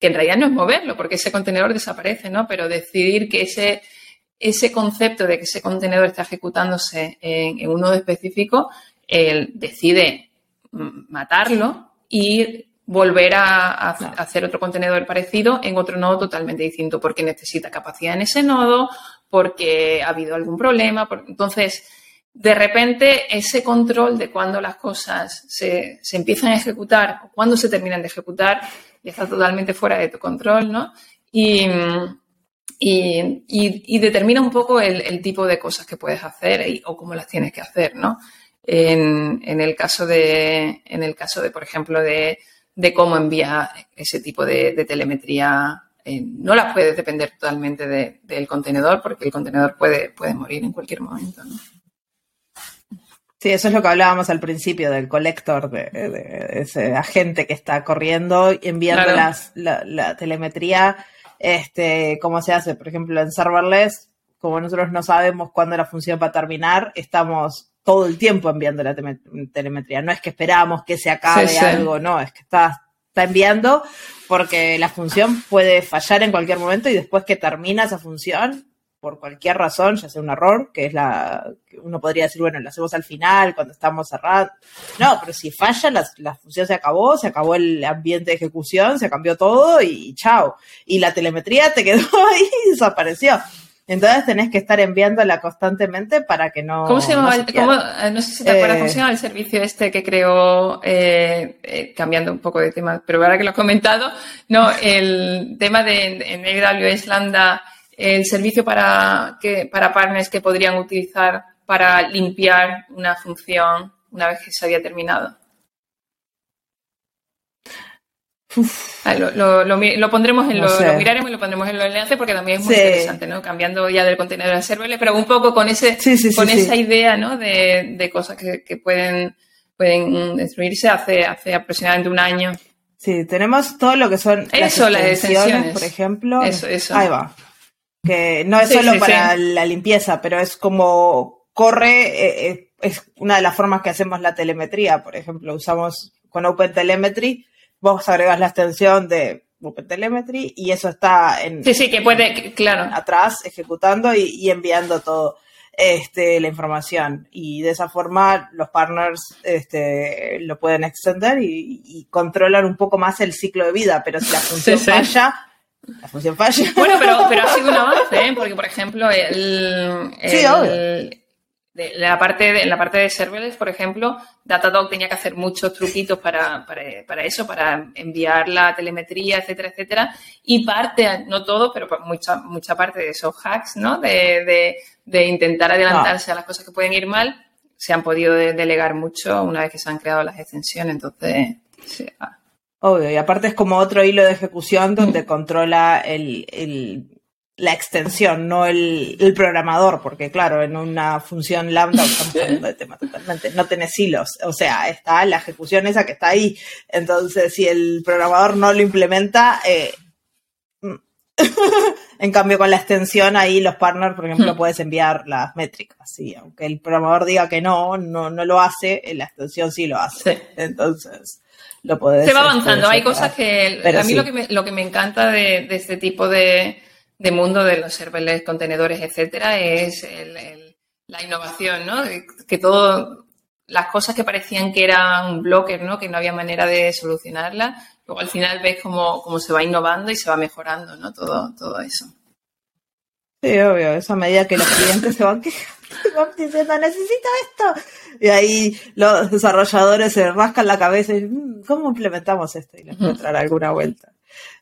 Que en realidad no es moverlo, porque ese contenedor desaparece, ¿no? Pero decidir que ese, ese concepto de que ese contenedor está ejecutándose en, un nodo específico, él decide matarlo y volver a, hacer otro contenedor parecido en otro nodo totalmente distinto, porque necesita capacidad en ese nodo, porque ha habido algún problema. entonces, de repente, ese control de cuando las cosas se, empiezan a ejecutar o cuando se terminan de ejecutar, ya está totalmente fuera de tu control, ¿no? Y, y, determina un poco el, tipo de cosas que puedes hacer o cómo las tienes que hacer, ¿no? En, en, el caso de, en el caso de, por ejemplo, de, de cómo envía ese tipo de, telemetría. Eh, no la puedes depender totalmente del contenedor porque el contenedor puede, puede morir en cualquier momento. Sí, eso es lo que hablábamos al principio del colector, de, ese agente que está corriendo y enviando la, telemetría. Este, ¿Cómo se hace? Por ejemplo, en serverless, como nosotros no sabemos cuándo la función va a terminar, estamos todo el tiempo enviando la telemetría. No es que esperamos que se acabe algo, no, es que está, está enviando porque la función puede fallar en cualquier momento y después que termina esa función, por cualquier razón, ya sea un error, que es la, que uno podría decir, bueno, lo hacemos al final, cuando estamos cerrados. No, pero si falla, la, la, función se acabó, se acabó el ambiente de ejecución, se cambió todo y chao. Y la telemetría te quedó ahí y desapareció. Entonces tenés que estar enviándola constantemente para que no. ¿Cómo se llama? No, no, sé si te acuerdas, ¿cómo se eh, llama el servicio este que creó, eh, eh, cambiando un poco de tema, pero ahora que lo has comentado, no, el tema de en AWS Lambda, el servicio para, que, para partners que podrían utilizar para limpiar una función una vez que se había terminado. Ah, lo, pondremos en lo, miraremos y lo pondremos en los enlaces porque también es muy interesante, ¿no? Cambiando ya del contenedor a serverless, pero un poco con ese, con esa idea, ¿no? De, cosas que, pueden, pueden destruirse hace, hace aproximadamente un año. Sí, tenemos todo lo que son eso, las extensiones, por ejemplo. Eso, eso. Ahí va. Que no es solo para la limpieza, pero es como corre, eh, eh, es una de las formas que hacemos la telemetría. Por ejemplo, usamos con OpenTelemetry vos agregas la extensión de OpenTelemetry y eso está en. Sí, sí, que puede, claro. Atrás, ejecutando y, enviando todo. Este, la información y de esa forma los partners este, lo pueden extender y, controlan un poco más el ciclo de vida, pero si la función falla, la función falla. Bueno, pero, pero ha sido un avance, ¿eh? porque por ejemplo el, el, en la parte de, en la parte de serverless, por ejemplo, Datadog tenía que hacer muchos truquitos para, para, eso, para enviar la telemetría, etcétera, etcétera. Y parte, no todo, pero mucha, mucha parte de esos hacks, ¿no? De, intentar adelantarse a las cosas que pueden ir mal, se han podido delegar mucho una vez que se han creado las extensiones. Entonces, sí. Ah. Obvio, y aparte es como otro hilo de ejecución donde mm. controla el, la extensión, no el, programador, porque claro, en una función lambda estamos hablando de tema totalmente, no tenés hilos, o sea, está la ejecución esa que está ahí, entonces si el programador no lo implementa, eh, en cambio con la extensión ahí los partners, por ejemplo, hmm. puedes enviar las métricas, sí, aunque el programador diga que no, no, no lo hace, la extensión sí lo hace, entonces lo podés... Se va avanzando, hay cosas que, a mí lo, que me, lo que me encanta de este tipo de de mundo de los serverless, contenedores, etcétera, es la innovación, ¿no? Que todo, las cosas que parecían que eran un blocker, ¿no? Que no había manera de solucionarlas, luego al final ves cómo, cómo se va innovando y se va mejorando, ¿no? Todo, todo eso. Sí, obvio, esa medida que los clientes se van, diciendo, necesito esto. Y ahí los desarrolladores se rascan la cabeza y mm, ¿cómo implementamos esto? Y les puede alguna vuelta.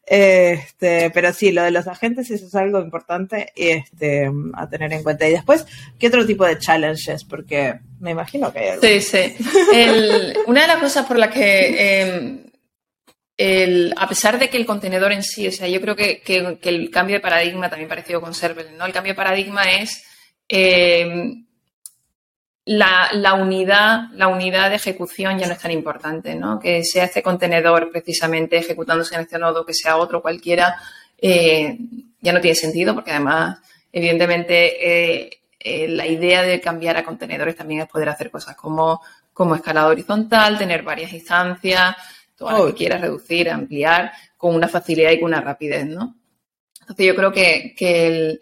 Este, pero sí, lo de los agentes eso es algo importante este, a tener en cuenta. Y después, ¿qué otro tipo de challenges? Porque me imagino que hay algo. Sí, sí. una de las cosas por las que, em, el, a pesar de que el contenedor en sí, o sea, yo creo que, que, el cambio de paradigma también parecido con Serverless, ¿no? El cambio de paradigma es em, la, unidad, la unidad de ejecución ya no es tan importante, ¿no? Que sea este contenedor precisamente ejecutándose en este nodo, que sea otro cualquiera, eh, ya no tiene sentido porque además, evidentemente, eh, eh, la idea de cambiar a contenedores también es poder hacer cosas como, como escalado horizontal, tener varias instancias, todo lo que quieras reducir, ampliar, con una facilidad y con una rapidez, ¿no? Entonces yo creo que, que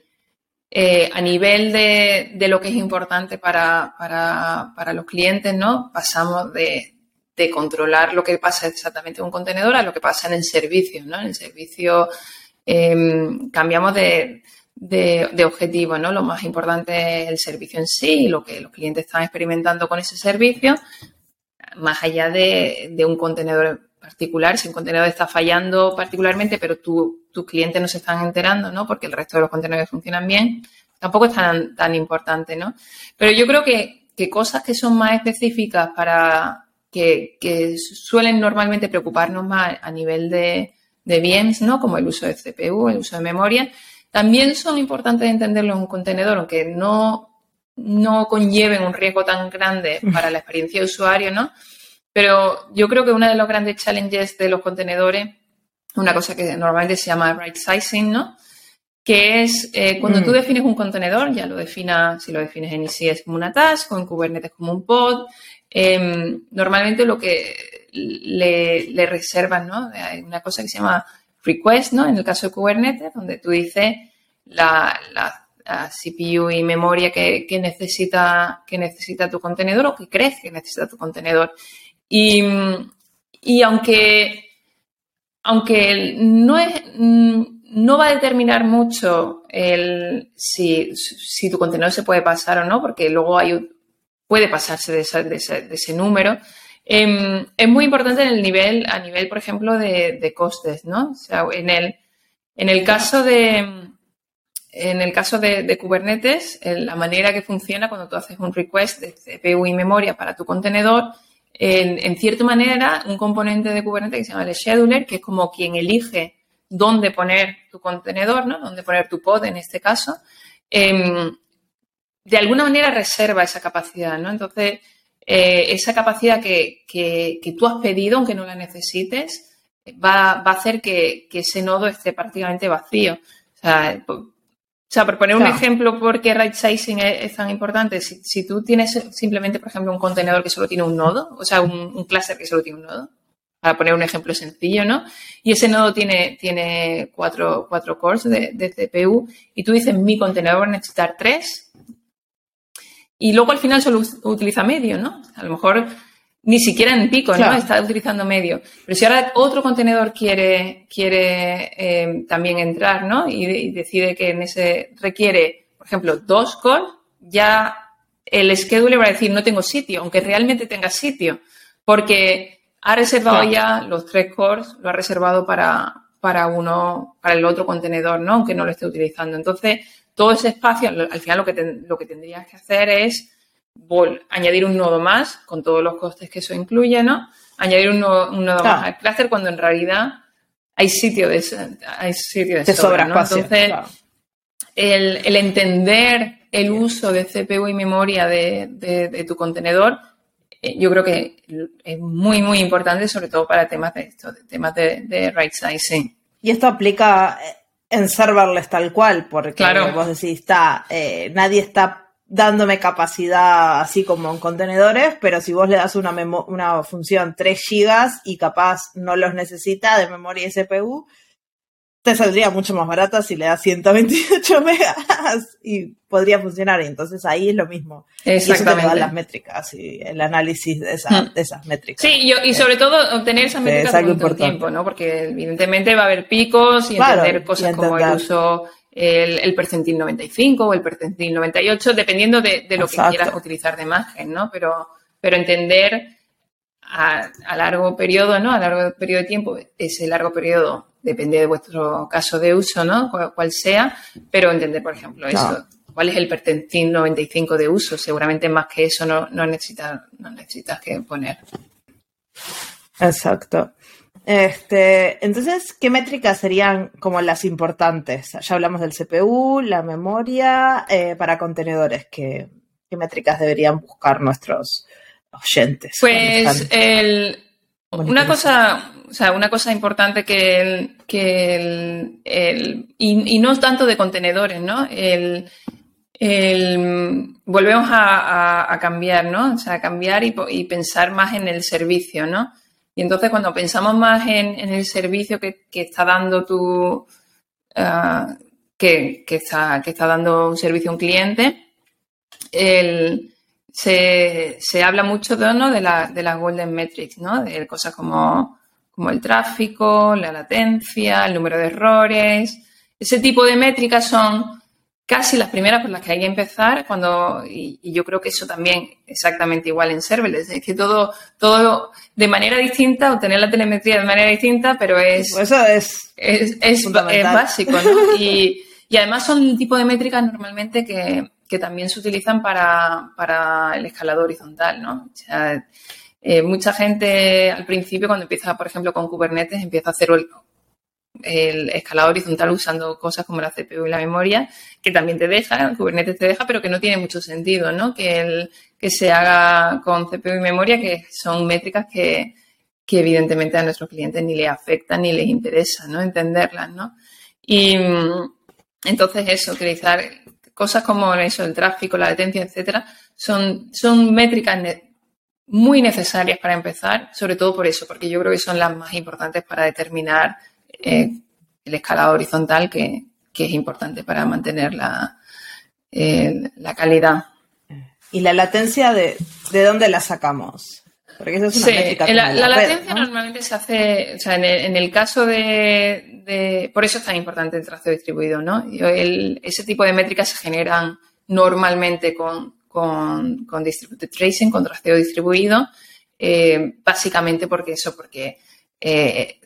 eh, a nivel de, de, lo que es importante para, para, para los clientes, ¿no? Pasamos de, de, controlar lo que pasa exactamente en un contenedor a lo que pasa en el servicio, ¿no? En el servicio em, cambiamos de, de, objetivo, ¿no? Lo más importante es el servicio en sí, lo que los clientes están experimentando con ese servicio, más allá de un contenedor particular, si un contenedor está fallando particularmente, pero tu, tus clientes no se están enterando, ¿no? Porque el resto de los contenedores funcionan bien, tampoco es tan, tan importante, ¿no? Pero yo creo que, que cosas que son más específicas para que, que, suelen normalmente preocuparnos más a nivel de, de bienes, ¿no? Como el uso de CPU, el uso de memoria, también son importantes de entenderlo en un contenedor, aunque no, no conlleven un riesgo tan grande para la experiencia de usuario, ¿no? Pero yo creo que uno de los grandes challenges de los contenedores, una cosa que normalmente se llama right sizing, ¿no? Que es eh, cuando tú mm. defines un contenedor, ya lo definas, si lo defines en ECS como una task o en Kubernetes como un pod, em, normalmente lo que le, le reservan, ¿no? Hay una cosa que se llama request, ¿no? En el caso de Kubernetes, donde tú dices la, la, CPU y memoria que, que, necesita, que necesita tu contenedor o que crees que necesita tu contenedor. Y, aunque, aunque no, es, no va a determinar mucho el, si, tu contenedor se puede pasar o no, porque luego hay, puede pasarse de, ese, número, em, es muy importante en el nivel, a nivel, por ejemplo, de, costes, ¿no? O sea, en el, en el caso de, en el caso de, Kubernetes, la manera que funciona cuando tú haces un request de CPU y memoria para tu contenedor en, cierta manera, un componente de Kubernetes que se llama el scheduler, que es como quien elige dónde poner tu contenedor, ¿no? Dónde poner tu pod en este caso, em, de alguna manera reserva esa capacidad, ¿no? Entonces, eh, esa capacidad que, tú has pedido, aunque no la necesites, va, a hacer que, que, ese nodo esté prácticamente vacío. O sea, o sea, por poner un ejemplo, ¿por qué right sizing es, tan importante? Si, tú tienes simplemente, por ejemplo, un contenedor que solo tiene un nodo, o sea, un, cluster que solo tiene un nodo, para poner un ejemplo sencillo, ¿no? Y ese nodo tiene, tiene cuatro, cuatro cores de, de CPU y tú dices, mi contenedor va a necesitar tres y luego al final solo utiliza medio, ¿no? A lo mejor ni siquiera en pico, ¿no? Está utilizando medio. Pero si ahora otro contenedor quiere, quiere eh, también entrar, ¿no? Y, decide que en ese requiere, por ejemplo, dos calls, ya el schedule va a decir no tengo sitio, aunque realmente tenga sitio, porque ha reservado ya los tres cores, lo ha reservado para, para uno, para el otro contenedor, ¿no? Aunque no lo esté utilizando. Entonces, todo ese espacio, al final lo que, lo que tendrías que hacer es añadir un nodo más, con todos los costes que eso incluye, ¿no? Añadir un nodo, más al cluster cuando en realidad hay sitio de, hay sitio de, sobra, ¿no? Entonces, el, entender el uso de CPU y memoria de, tu contenedor, eh, yo creo que es muy, muy importante, sobre todo para temas de esto, temas de, right sizing. Y esto aplica en serverless tal cual, porque vos decís, está, eh, nadie está dándome capacidad así como en contenedores, pero si vos le das una, una función 3 GB y capaz no los necesita de memoria y CPU, te saldría mucho más barata si le das 128 megas y podría funcionar. Y entonces ahí es lo mismo. Exactamente. Y eso las métricas y el análisis de, hmm. esas métricas. Sí, y, sobre todo obtener esas métricas por tiempo, ¿no? Porque evidentemente va a haber picos y entender cosas como el uso, el, percentil 95 o el percentil 98, dependiendo de, lo que quieras utilizar de imagen, ¿no? Pero, pero entender a, a, largo periodo, ¿no? A largo periodo de tiempo, ese largo periodo depende de vuestro caso de uso, ¿no? Cuál, sea, pero entender, por ejemplo, eso. ¿Cuál es el percentil 95 de uso? Seguramente más que eso no, no, necesitas, no necesitas que poner. Exacto. Este, entonces, ¿qué métricas serían como las importantes? Ya hablamos del CPU, la memoria, eh, para contenedores. ¿Qué, ¿Qué métricas deberían buscar nuestros oyentes? Pues el, una cosa, o sea, una cosa importante que el, que el, y, no tanto de contenedores, ¿no? El, volvemos a, cambiar, ¿no? O sea, cambiar y, pensar más en el servicio, ¿no? Y entonces cuando pensamos más en, el servicio que, está dando tu, ah, que, está, que está dando un servicio a un cliente, el, se, se habla mucho de, ¿no? de, la, de las Golden Metrics, ¿no? De cosas como, como el tráfico, la latencia, el número de errores. Ese tipo de métricas son casi las primeras por las que hay que empezar cuando, y, yo creo que eso también exactamente igual en serverless, es que todo, todo de manera distinta, obtener la telemetría de manera distinta, pero es, eso es, es, es, es básico, ¿no? Y, y además son el tipo de métricas normalmente que, que también se utilizan para, el escalado horizontal, ¿no? O sea, eh, mucha gente al principio, cuando empieza, por ejemplo, con Kubernetes, empieza a hacer el, escalado horizontal usando cosas como la CPU y la memoria, que también te deja, Kubernetes te deja, pero que no tiene mucho sentido, ¿no? Que, el, que se haga con CPU y memoria, que son métricas que, evidentemente a nuestros clientes ni les afectan ni les interesa, ¿no? Entenderlas, ¿no? Y entonces eso, utilizar cosas como eso, el tráfico, la latencia, etcétera, son, son métricas muy necesarias para empezar, sobre todo por eso, porque yo creo que son las más importantes para determinar eh, el escalado horizontal, que, es importante para mantener la, eh, la calidad. ¿Y la latencia de, de dónde la sacamos? Porque eso es una sí, la, la, latencia normalmente se hace, o sea, en el, caso de, Por eso es tan importante el traceo distribuido, ¿no? ese tipo de métricas se generan normalmente con, con, con distributed tracing, con traceo distribuido, eh, básicamente porque eso, porque eh,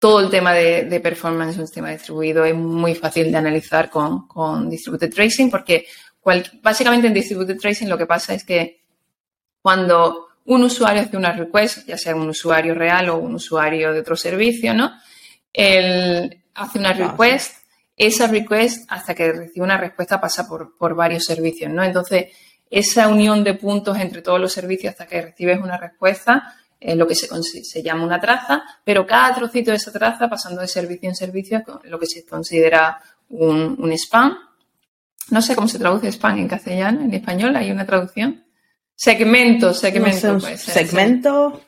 todo el tema de, performance de un sistema distribuido es muy fácil de analizar con, con distributed tracing, porque básicamente en distributed tracing lo que pasa es que cuando un usuario hace una request, ya sea un usuario real o un usuario de otro servicio, ¿no? Él hace una request, esa request hasta que recibe una respuesta pasa por, varios servicios, ¿no? Entonces, esa unión de puntos entre todos los servicios hasta que recibes una respuesta es lo que se, se llama una traza, pero cada trocito de esa traza, pasando de servicio en servicio, es lo que se considera un, un spam. No sé cómo se traduce spam en castellano, en español, ¿hay una traducción? Segmento, segmento. segmento.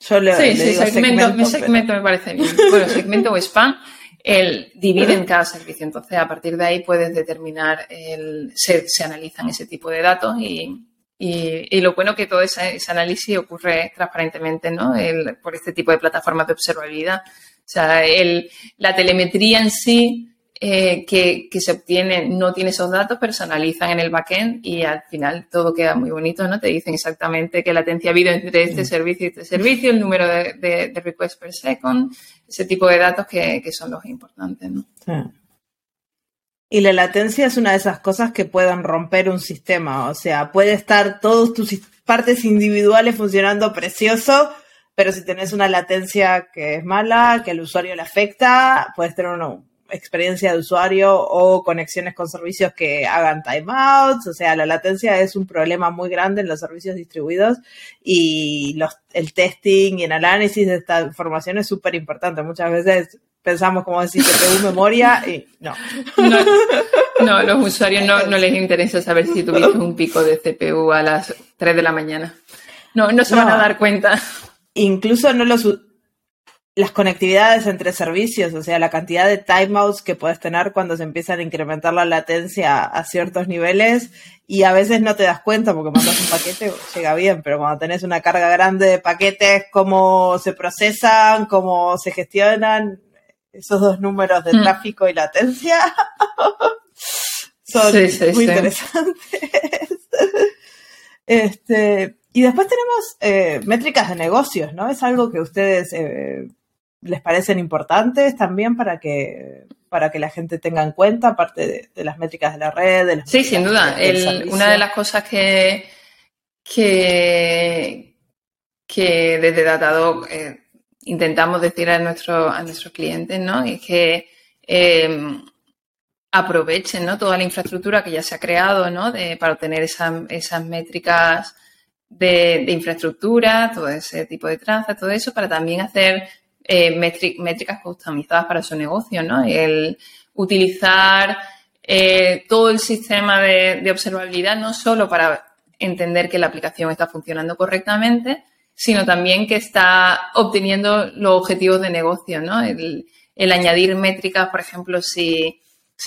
Yo le, sí, sí, segmento, segmento, me parece bien. Bueno, segmento o spam, el divide en cada servicio. Entonces, a partir de ahí puedes determinar, el, se, se analizan ese tipo de datos y, y, y, lo bueno que todo ese, ese análisis ocurre transparentemente, ¿no? El, por este tipo de plataformas de observabilidad. O sea, el, la telemetría en sí eh, que, se obtiene no tiene esos datos, personalizan en el backend y al final todo queda muy bonito, ¿no? Te dicen exactamente qué latencia ha habido entre este mm. servicio y este servicio, el número de, de, requests per second, ese tipo de datos que, son los importantes, ¿no? Y la latencia es una de esas cosas que pueden romper un sistema, o sea, puede estar todas tus partes individuales funcionando precioso, pero si tenés una latencia que es mala, que al usuario le afecta, puedes tener uno, experiencia de usuario o conexiones con servicios que hagan timeouts, o sea, la latencia es un problema muy grande en los servicios distribuidos y los, el testing y el análisis de esta información es súper importante. Muchas veces pensamos como decir que tengo memoria y no. no. los usuarios no, no, les interesa saber si tuviste un pico de CPU a las 3 de la mañana. No, no se van a dar cuenta. Incluso no los las conectividades entre servicios, o sea, la cantidad de timeouts que puedes tener cuando se empiezan a incrementar la latencia a ciertos niveles y a veces no te das cuenta porque mandas un paquete, llega bien, pero cuando tenés una carga grande de paquetes, cómo se procesan, cómo se gestionan, esos dos números de hmm. tráfico y latencia son muy interesantes. este, y después tenemos eh, métricas de negocios, ¿no? Es algo que ustedes eh, les parecen importantes también para que para que la gente tenga en cuenta, aparte de, las métricas de la red. sí, sin duda. una de las cosas que, que, que desde Datadog eh, intentamos decir a, nuestro, a nuestros clientes, ¿no? Es que em, aprovechen ¿no? toda la infraestructura que ya se ha creado ¿no? de, para obtener esas métricas de, de, infraestructura, todo ese tipo de traza, todo eso, para también hacer eh, métricas customizadas para su negocio, ¿no? El utilizar eh, todo el sistema de, observabilidad no solo para entender que la aplicación está funcionando correctamente, sino también que está obteniendo los objetivos de negocio, ¿no? El, añadir métricas, por ejemplo, si,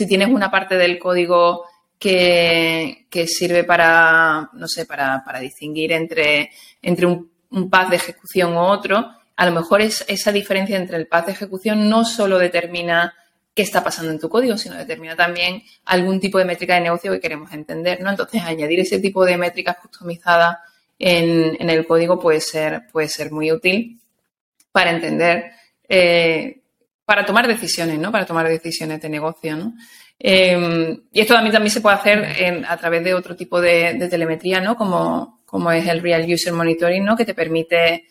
tienes una parte del código que, sirve para, no sé, para, distinguir entre, entre un, un path de ejecución u otro, a lo mejor es, esa diferencia entre el path de ejecución no solo determina qué está pasando en tu código, sino determina también algún tipo de métrica de negocio que queremos entender, ¿no? Entonces, añadir ese tipo de métricas customizadas en, el código puede ser, puede ser muy útil para entender, eh, para tomar decisiones, ¿no? Para tomar decisiones de negocio, ¿no? Em, y esto también, también se puede hacer a través de otro tipo de, de telemetría, ¿no? Como, como es el Real User Monitoring, ¿no? Que te permite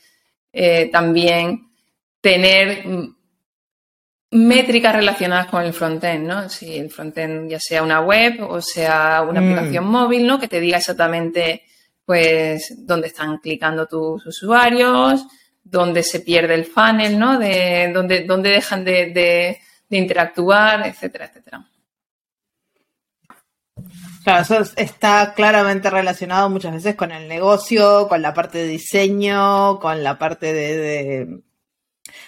eh, también tener métricas relacionadas con el frontend, ¿no? Si el frontend ya sea una web o sea una mm. aplicación móvil, ¿no? Que te diga exactamente, pues, dónde están clicando tus usuarios, dónde se pierde el funnel, ¿no? De dónde, dónde dejan de, de interactuar, etcétera, etcétera. Claro, eso está claramente relacionado muchas veces con el negocio, con la parte de diseño, con la parte de...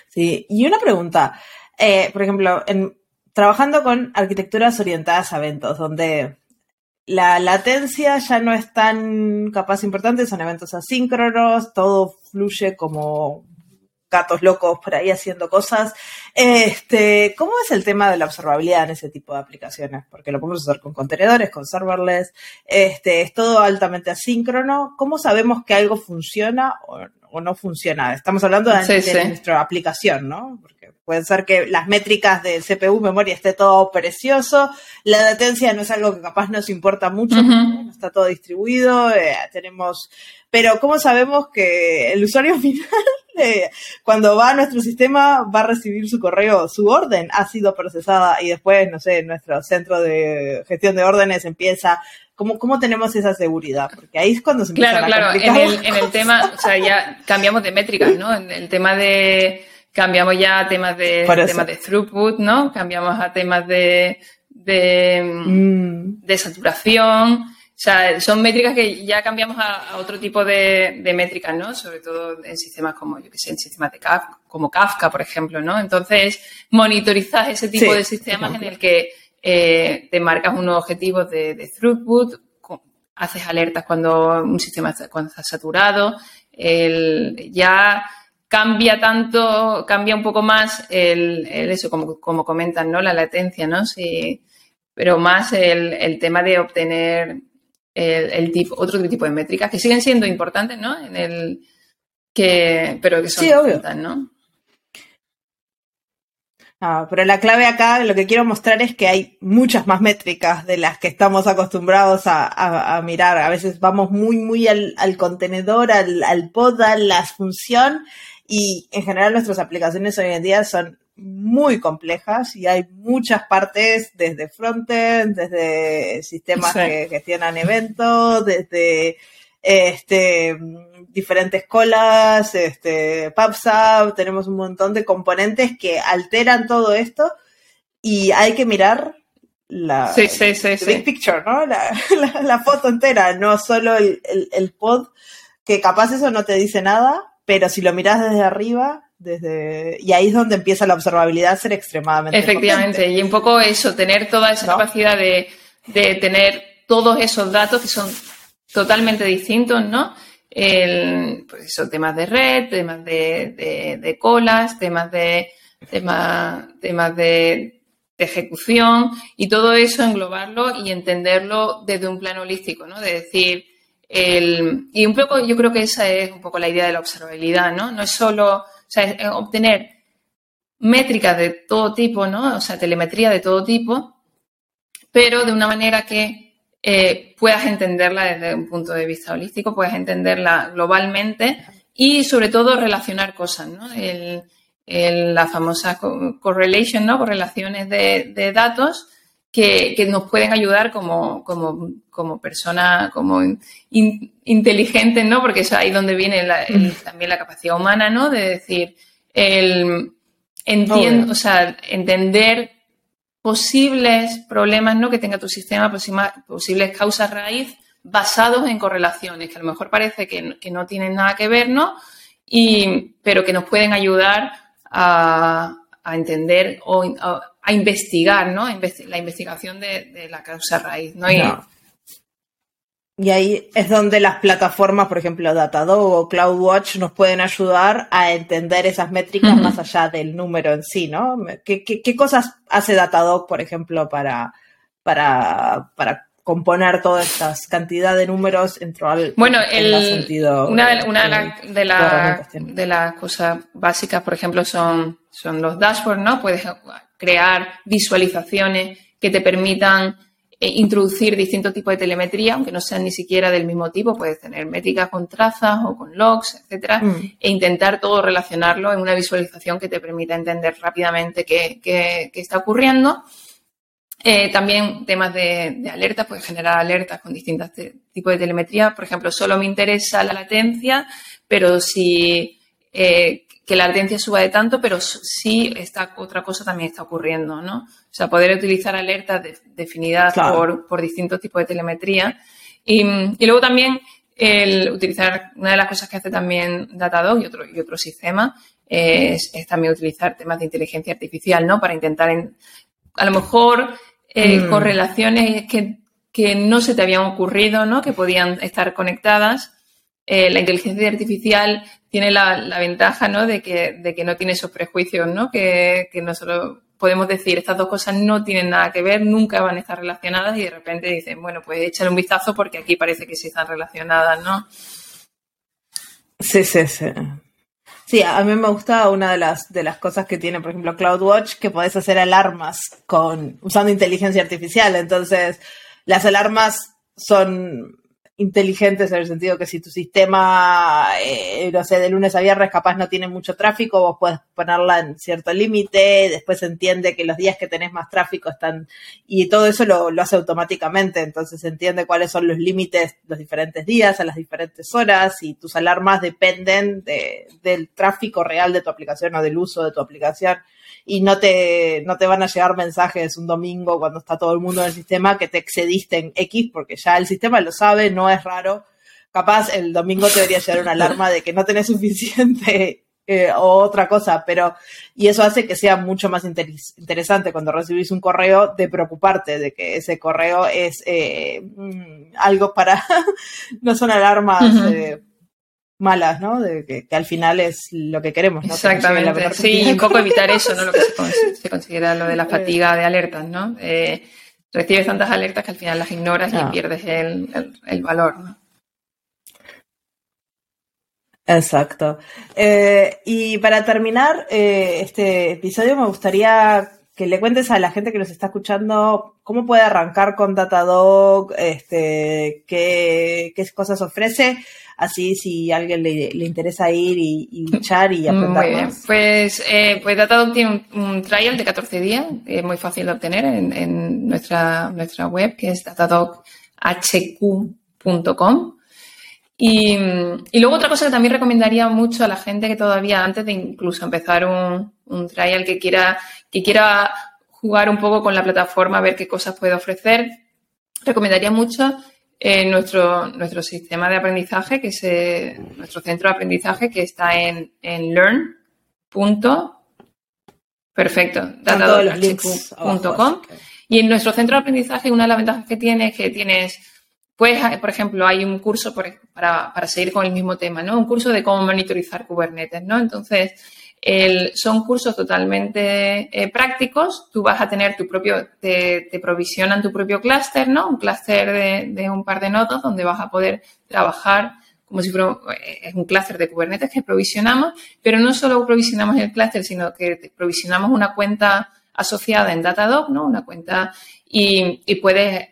Sí, y una pregunta, eh, por ejemplo, trabajando con arquitecturas orientadas a eventos, donde la latencia ya no es tan capaz importante, son eventos asíncronos, todo fluye como gatos locos por ahí haciendo cosas. Este, ¿Cómo es el tema de la observabilidad en ese tipo de aplicaciones? Porque lo podemos hacer con contenedores, con serverless, este, es todo altamente asíncrono. ¿Cómo sabemos que algo funciona o, no funciona? Estamos hablando de, nuestra aplicación, ¿no? Porque puede ser que las métricas de CPU, memoria, esté todo precioso, la latencia no es algo que capaz nos importa mucho, está todo distribuido, eh, tenemos pero ¿cómo sabemos que el usuario final, eh, cuando va a nuestro sistema, va a recibir su correo, su orden ha sido procesada y después, no sé, nuestro centro de gestión de órdenes empieza ¿Cómo, ¿Cómo, tenemos esa seguridad? Porque ahí es cuando se empieza claro, a Claro, claro. En el, tema, o sea, ya cambiamos de métricas, ¿no? En el tema de, cambiamos ya a temas de, temas de throughput, ¿no? Cambiamos a temas de, de, mm. de saturación. O sea, son métricas que ya cambiamos a, otro tipo de, métricas, ¿no? Sobre todo en sistemas como, yo que sé, en sistemas de Kafka, como Kafka, por ejemplo, ¿no? Entonces, monitorizas ese tipo de sistemas en el que eh, te marcas unos objetivos de, throughput, haces alertas cuando un sistema está, cuando está saturado, ya cambia tanto, cambia un poco más el, eso, como, como comentan, ¿no? La latencia, ¿no? Sí, pero más el, el tema de obtener el, tipo, otro tipo de métricas que siguen siendo importantes, ¿no? En el que, pero que son sí, ¿no? Ah, pero la clave acá, lo que quiero mostrar es que hay muchas más métricas de las que estamos acostumbrados a, mirar. A veces vamos muy, muy al, contenedor, al, al pod, a la función, y en general nuestras aplicaciones hoy en día son muy complejas y hay muchas partes desde frontend, desde sistemas que gestionan eventos, desde este diferentes colas, este PubSub, tenemos un montón de componentes que alteran todo esto y hay que mirar la big picture, ¿no? La, foto entera, no solo el, el pod, que capaz eso no te dice nada, pero si lo miras desde arriba, Desde, y ahí es donde empieza la observabilidad a ser extremadamente Efectivamente, y un poco eso, tener toda esa capacidad de, de, tener todos esos datos que son totalmente distintos, ¿no? El, pues eso, temas de red, temas de, de, colas, temas de temas, temas de, ejecución y todo eso englobarlo y entenderlo desde un plano holístico, ¿no? De decir, el, y un poco, yo creo que esa es un poco la idea de la observabilidad, ¿no? No es solo, obtener métricas de todo tipo, ¿no? O sea, telemetría de todo tipo, pero de una manera que eh, puedas entenderla desde un punto de vista holístico, puedas entenderla globalmente y sobre todo relacionar cosas, ¿no? El, la famosa correlation, ¿no? Correlaciones de datos que, nos pueden ayudar como, como, como personas, como inteligentes, ¿no? Porque es ahí donde viene también la capacidad humana, ¿no? De decir, el, entiendo, o sea, entender posibles problemas, ¿no? Que tenga tu sistema, posibles causas raíz basados en correlaciones, que a lo mejor parece que, no tienen nada que ver, ¿no? Y, pero que nos pueden ayudar a, a entender o a, investigar, ¿no? la investigación de, la causa raíz, ¿no? Y, ahí es donde las plataformas, por ejemplo, Datadog o CloudWatch, nos pueden ayudar a entender esas métricas más allá del número en sí, ¿no? ¿Qué, qué, cosas hace Datadog, por ejemplo, para, para, para componer toda esta cantidad de números dentro al bueno el, sentido una, una de, de, las cosas básicas por ejemplo son son los dashboards no puedes crear visualizaciones que te permitan eh, introducir distintos tipos de telemetría aunque no sean ni siquiera del mismo tipo puedes tener métricas con trazas o con logs etcétera mm. e intentar todo relacionarlo en una visualización que te permita entender rápidamente qué, qué, qué está ocurriendo eh, también temas de, alertas, puedes generar alertas con distintos tipos de telemetría. Por ejemplo, solo me interesa la latencia, pero si eh, que la latencia suba de tanto, pero sí esta otra cosa también está ocurriendo, ¿no? O sea, poder utilizar alertas definidas por, distintos tipos de telemetría. Y, luego también el utilizar, una de las cosas que hace también Datadog y otro, y otro sistema es, también utilizar temas de inteligencia artificial, ¿no? Para intentar, a lo mejor, eh, mm. correlaciones que, no se te habían ocurrido, ¿no? Que podían estar conectadas. Eh, la inteligencia artificial tiene la, ventaja, ¿no? De que, de que no tiene esos prejuicios, ¿no? Que, que nosotros podemos decir, estas dos cosas no tienen nada que ver, nunca van a estar relacionadas y de repente dicen, bueno, pues échale un vistazo porque aquí parece que sí están relacionadas, ¿no? Sí, sí, sí. Sí, a mí me gusta una de las, de las cosas que tiene, por ejemplo, CloudWatch, que podés hacer alarmas con, usando inteligencia artificial. Entonces, las alarmas son inteligentes en el sentido que si tu sistema, eh, no sé, de lunes a viernes capaz no tiene mucho tráfico, vos puedes ponerla en cierto límite, después entiende que los días que tenés más tráfico están, y todo eso lo, lo hace automáticamente, entonces entiende cuáles son los límites los diferentes días, a las diferentes horas, y tus alarmas dependen de, del tráfico real de tu aplicación o del uso de tu aplicación y no te, no te van a llegar mensajes un domingo cuando está todo el mundo en el sistema que te excediste en X, porque ya el sistema lo sabe, no es raro. Capaz el domingo te debería llegar una alarma de que no tenés suficiente eh, o otra cosa, pero y eso hace que sea mucho más interesante cuando recibís un correo de preocuparte de que ese correo es eh, mm, algo para, no son alarmas malas, ¿no? De que, al final es lo que queremos, ¿no? Exactamente, sí, un poco evitar eso, ¿no? Lo que se, considera lo de la fatiga de alertas, ¿no? Eh, recibes tantas alertas que al final las ignoras y ah. pierdes el, valor, ¿no? Exacto. Eh, y para terminar eh, este episodio me gustaría que le cuentes a la gente que nos está escuchando cómo puede arrancar con Datadog, este, qué, qué cosas ofrece Así, si a alguien le, interesa ir y, luchar y aprender más. Pues, eh, pues Datadog tiene un, trial de 14 días, es muy fácil de obtener en, nuestra, nuestra web, que es datadoghq.com. Y, y, luego otra cosa que también recomendaría mucho a la gente que todavía antes de incluso empezar un, un trial que quiera, que quiera jugar un poco con la plataforma, a ver qué cosas puede ofrecer, recomendaría mucho nuestro, nuestro sistema de aprendizaje, que es eh, nuestro centro de aprendizaje que está en, en Learn, Perfecto, datadogarchive.com. Y en nuestro centro de aprendizaje, una de las ventajas que tiene es que tienes, pues, por ejemplo, hay un curso para, para, seguir con el mismo tema, ¿no? Un curso de cómo monitorizar Kubernetes, ¿no? Entonces, son cursos totalmente eh, prácticos. Tú vas a tener tu propio, te, provisionan tu propio clúster, ¿no? Un clúster de, un par de nodos donde vas a poder trabajar como si fuera eh, es un clúster de Kubernetes que provisionamos, pero no solo provisionamos el clúster, sino que provisionamos una cuenta asociada en Datadog, ¿no? Una cuenta y puedes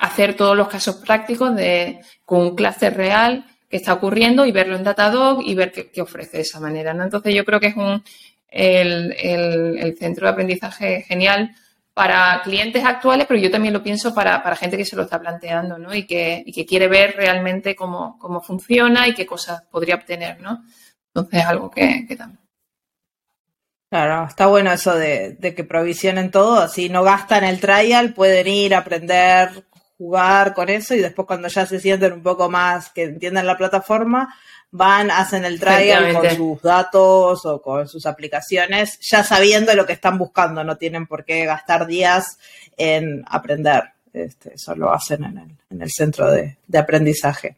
hacer todos los casos prácticos de con un clúster real que está ocurriendo y verlo en Datadog y ver qué, ofrece de esa manera. ¿no? Entonces yo creo que es un, el, centro de aprendizaje genial para clientes actuales, pero yo también lo pienso para, gente que se lo está planteando ¿no? y, que, y que quiere ver realmente cómo, cómo, funciona y qué cosas podría obtener. ¿no? Entonces es algo que, también. Claro, está bueno eso de, de, que provisionen todo, así no gastan el trial, pueden ir a aprender jugar con eso y después cuando ya se sienten un poco más que entiendan la plataforma, van, hacen el trial con sus datos o con sus aplicaciones, ya sabiendo lo que están buscando, no tienen por qué gastar días en aprender. Este, eso lo hacen en el, en el centro de, de, aprendizaje.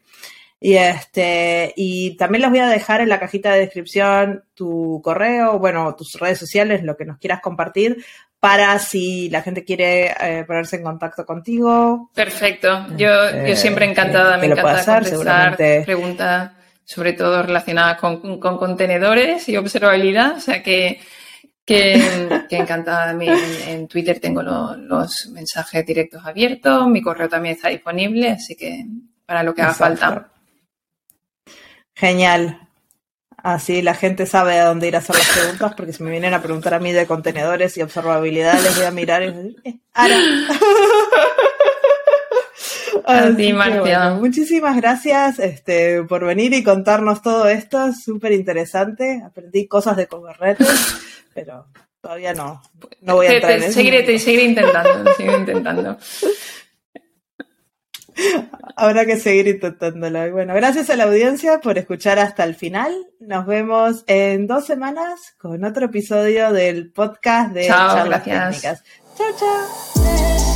Y este, y también les voy a dejar en la cajita de descripción tu correo, bueno, tus redes sociales, lo que nos quieras compartir, para si la gente quiere eh, ponerse en contacto contigo. Perfecto. Yo, yo siempre encantada, me encanta hacer, contestar preguntas, sobre todo relacionadas con, con, contenedores y observabilidad. O sea que, que, que encantada. En, en, Twitter tengo los mensajes directos abiertos, mi correo también está disponible, así que para lo que haga falta. Genial. Así la gente sabe a dónde ir a hacer las preguntas, porque si me vienen a preguntar a mí de contenedores y observabilidad, les voy a mirar y decir, eh, Ara. Así, muchísimas gracias este, por venir y contarnos todo esto, súper interesante. Aprendí cosas de Kubernetes, pero todavía no, no voy a entrar en eso. Seguiré, seguiré intentando, seguiré intentando. Habrá que seguir intentándolo. Bueno, gracias a la audiencia por escuchar hasta el final. Nos vemos en dos semanas con otro episodio del podcast de Charlas Técnicas. Chao, chao.